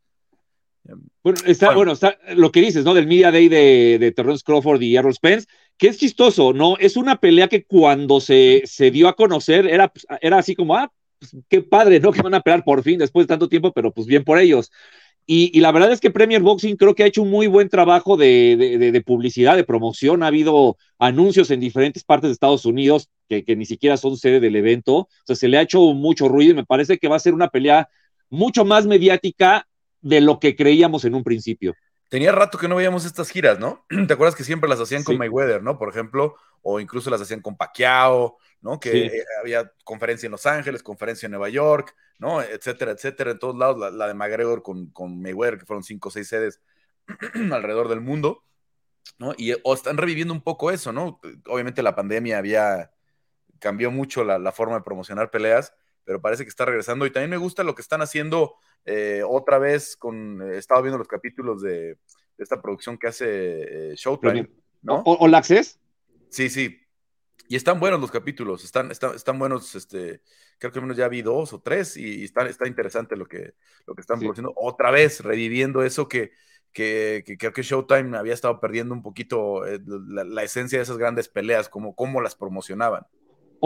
Bueno, está, bueno. está lo que dices, ¿no? Del Media Day de, de Terrence Crawford y Errol Spence, que es chistoso, ¿no? Es una pelea que cuando se, se dio a conocer era, era así como, ah, pues, qué padre, ¿no? (laughs) Que van a pelear por fin después de tanto tiempo, pero pues bien por ellos. Y, la verdad es que Premier Boxing creo que ha hecho un muy buen trabajo de, publicidad, de promoción. Ha habido anuncios en diferentes partes de Estados Unidos que, ni siquiera son sede del evento. O sea, se le ha hecho mucho ruido y me parece que va a ser una pelea mucho más mediática de lo que creíamos en un principio. Tenía rato que no veíamos estas giras, ¿no? (clears throat) ¿Te acuerdas que siempre las hacían con Mayweather, ¿no? Por ejemplo, o incluso las hacían con Pacquiao, ¿no? Que eh, había conferencia en Los Ángeles, conferencia en Nueva York, ¿no? Etcétera, etcétera, en todos lados. La, de McGregor con, con, Mayweather, que fueron cinco o seis sedes (clears throat) alrededor del mundo, ¿no? Y o están reviviendo un poco eso, ¿no? Obviamente la pandemia había, cambió mucho la, forma de promocionar peleas, pero parece que está regresando. Y también me gusta lo que están haciendo eh, otra vez con, he estado viendo los capítulos de, esta producción que hace eh, Showtime, ¿no? ¿O, la Access? Sí, sí, y están buenos los capítulos, están, están, están buenos, este, creo que al menos ya vi dos o tres y, está, está interesante lo que, lo que están produciendo. Otra vez, reviviendo eso que, que, creo que Showtime había estado perdiendo un poquito eh, la, esencia de esas grandes peleas, como cómo las promocionaban.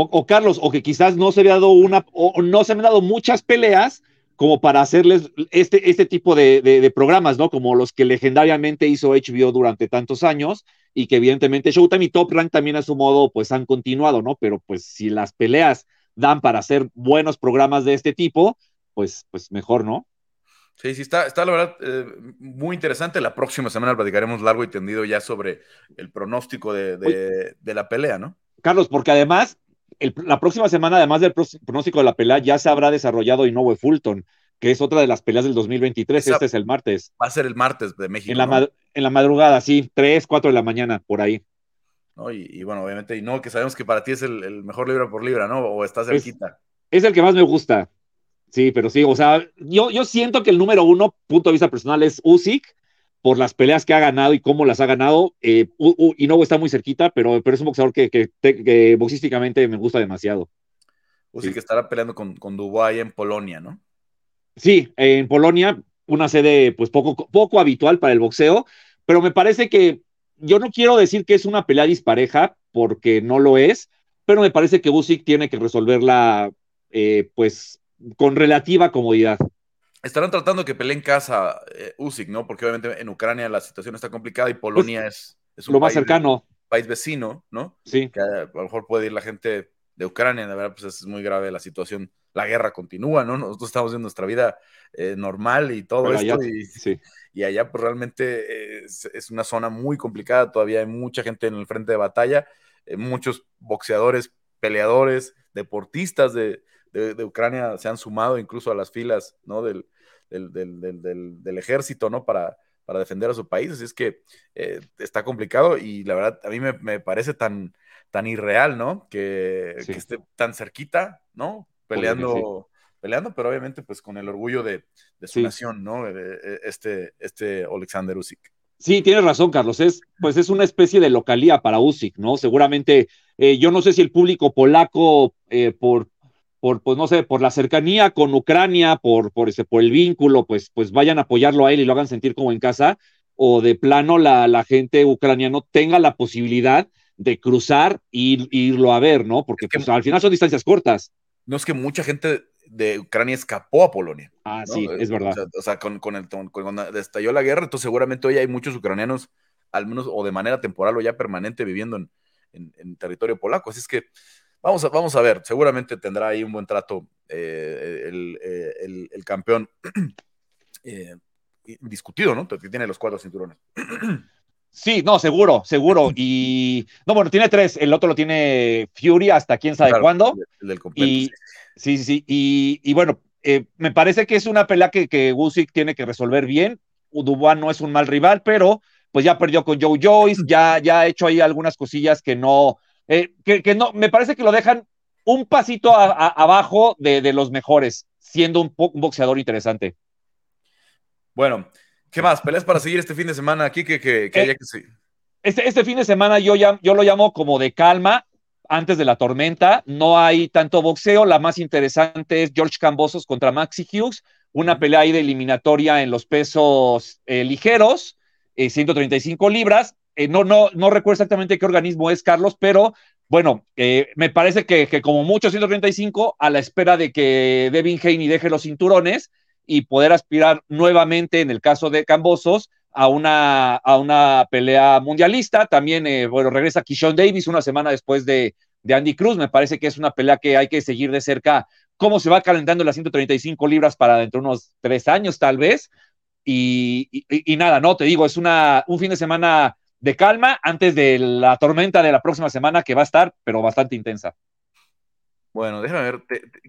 O, Carlos, o que quizás no se había dado una, o no se han dado muchas peleas como para hacerles este, este tipo de, de, programas, ¿no? Como los que legendariamente hizo HBO durante tantos años y que evidentemente Showtime y Top Rank también a su modo pues han continuado, ¿no? Pero pues si las peleas dan para hacer buenos programas de este tipo, pues, pues mejor, ¿no? Sí, sí, está, está la verdad eh, muy interesante. La próxima semana platicaremos largo y tendido ya sobre el pronóstico de, de, la pelea, ¿no? Carlos, porque además, la próxima semana, además del pronóstico de la pelea, ya se habrá desarrollado Inoue Fulton, que es otra de las peleas del 2023. este es el martes. Va a ser el martes de México. En la, en la madrugada, sí, 3, 4 de la mañana, por ahí. Y, bueno, obviamente, y no, que sabemos que para ti es el, mejor libra por libra, ¿no? O estás cerquita. Es, el que más me gusta. Sí, pero sí, o sea, yo, yo siento que el número uno, punto de vista personal, es Usyk, por las peleas que ha ganado y cómo las ha ganado. Eh, y no está muy cerquita, pero, pero es un boxeador que, que, boxísticamente me gusta demasiado. Usyk que estará peleando con, con Dubai en Polonia, ¿no? Sí, en Polonia, una sede pues poco, poco habitual para el boxeo, pero me parece que yo no quiero decir que es una pelea dispareja, porque no lo es, pero me parece que Usyk tiene que resolverla eh, pues con relativa comodidad. Estarán tratando que pelee en casa eh, Usyk, ¿no? Porque obviamente en Ucrania la situación está complicada y Polonia pues, es, un lo más cercano. país vecino, ¿no? Sí. Que a lo mejor puede ir la gente de Ucrania, de verdad, pues es muy grave la situación. La guerra continúa, ¿no? Nosotros estamos en nuestra vida eh, normal y todo esto. y, allá, pues realmente es, una zona muy complicada. Todavía hay mucha gente en el frente de batalla, eh, muchos boxeadores, peleadores, deportistas de, Ucrania se han sumado incluso a las filas, ¿no? Del, del, ejército, ¿no? Para, para defender a su país. Así es que eh, está complicado y la verdad a mí me parece tan tan irreal, ¿no? Que, esté tan cerquita, ¿no? Peleando, peleando, pero obviamente pues con el orgullo de, su nación, ¿no? Este, este Alexander Usyk. Sí, tienes razón, Carlos. Es, pues es una especie de localía para Usyk, ¿no? Seguramente, eh, yo no sé si el público polaco, eh, por, por, pues no sé, por la cercanía con Ucrania, por, por, ese, por el vínculo, pues, pues vayan a apoyarlo a él y lo hagan sentir como en casa, o de plano la, la gente ucraniana tenga la posibilidad de cruzar e irlo a ver, ¿no? Porque pues, al final son distancias cortas. No es que mucha gente de Ucrania escapó a Polonia. Ah, sí, es verdad. O sea, con, con, el, cuando estalló la guerra, entonces seguramente hoy hay muchos ucranianos, al menos o de manera temporal o ya permanente, viviendo en, en, territorio polaco. Así es que vamos a, vamos a ver, seguramente tendrá ahí un buen trato eh, el, eh, el, el, campeón (clears throat) eh, discutido, ¿no? Que tiene los cuatro cinturones. (clears throat) Sí, no, seguro, seguro. (clears throat) Y no, bueno, tiene tres. El otro lo tiene Fury hasta quién sabe cuándo. El del completo. Y, sí, sí, sí. Y, bueno, eh, me parece que es una pelea que, que tiene que resolver bien. Dubois no es un mal rival, pero pues ya perdió con Joe Joyce, ya, ya ha hecho ahí algunas cosillas que no, eh, que, no, me parece que lo dejan un pasito abajo de, los mejores, siendo un, un boxeador interesante. Bueno, ¿Qué más? ¿Peleas para seguir este fin de semana aquí que, que, que, eh, que sí? Este, este fin de semana yo, ya, yo lo llamo como de calma, antes de la tormenta. No hay tanto boxeo. La más interesante es George Cambosos contra Maxi Hughes. una pelea ahí de eliminatoria en los pesos eh, ligeros, 135 libras. No, no, no recuerdo exactamente qué organismo es, Carlos, pero bueno, me parece que, que, como mucho 135, a la espera de que Devin Haney deje los cinturones y poder aspirar nuevamente, en el caso de Cambosos, a una, a una pelea mundialista. También, eh, bueno, regresa Kishon Davis una semana después de, de, Andy Cruz. Me parece que es una pelea que hay que seguir de cerca cómo se va calentando las 135 libras para dentro de unos tres años, tal vez. Y, y, nada, no, te digo, es una, un fin de semana de calma antes de la tormenta de la próxima semana que va a estar, pero bastante intensa. Bueno, déjame ver,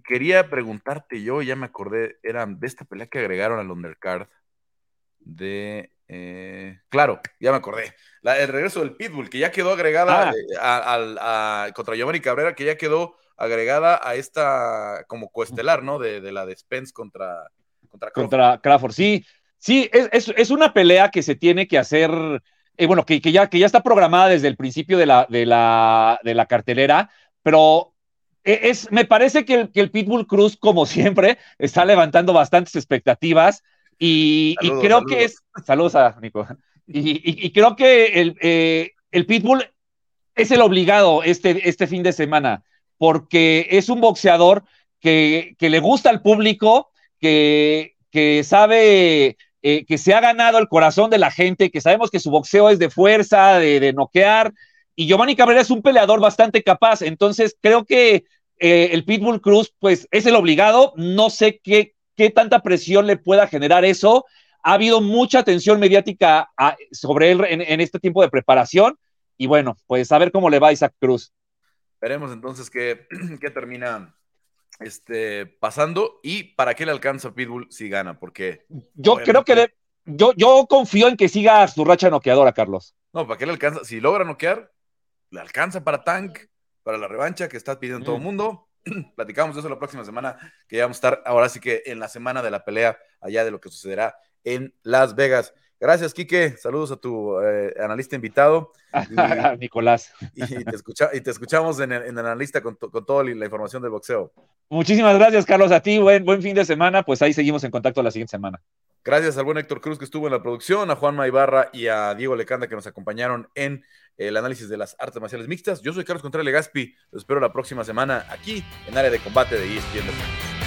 quería preguntarte yo, ya me acordé, era de esta pelea que agregaron al undercard de, eh, claro, ya me acordé, el regreso del Pitbull, que ya quedó agregada ah. eh, contra Giovanni Cabrera, que ya quedó agregada a esta como coestelar, ¿no? De, la de Spence contra, contra Crawford. Contra Crawford, sí, sí, es, una pelea que se tiene que hacer, eh, bueno, que, ya, que ya está programada desde el principio de la, de la, de la cartelera, pero e, es, me parece que el, Pitbull Cruz, como (laughs) siempre, está levantando bastantes expectativas y, creo que es. Saludos a Nico. Y, creo que el, eh, el, Pitbull es el obligado este, este fin de semana, porque es un boxeador que, que le gusta al público, que, que sabe. Eh, que se ha ganado el corazón de la gente, que sabemos que su boxeo es de fuerza, de, de noquear, y Giovanni Cabrera es un peleador bastante capaz, entonces creo que eh, el Pitbull Cruz, pues es el obligado, no sé qué, qué tanta presión le pueda generar eso. Ha habido mucha atención mediática sobre él en, este tiempo de preparación, y bueno, pues a ver cómo le va a Isaac Cruz. Veremos entonces qué, (clears throat) qué termina este, pasando y para qué le alcanza Pitbull si gana, porque... Yo creo que yo, yo confío en que siga su racha noqueadora, Carlos. No, ¿para qué le alcanza? Si logra noquear, le alcanza para Tank, para la revancha que está pidiendo todo el mm. mundo. (clears throat) Platicamos de eso la próxima semana, que ya vamos a estar ahora sí que en la semana de la pelea, allá de lo que sucederá en Las Vegas. Gracias, Quique. Saludos a tu eh, analista invitado. (laughs) Nicolás. Y, te, escuchamos en el, analista con, con, toda la información del boxeo. Muchísimas gracias, Carlos. A ti, buen, buen fin de semana. Pues ahí seguimos en contacto la siguiente semana. Gracias al buen Héctor Cruz que estuvo en la producción, a Juanma Ibarra y a Diego Lecanda que nos acompañaron en el análisis de las artes marciales mixtas. Yo soy Carlos Contreras Legaspi, los espero la próxima semana aquí en Área de Combate de ESPN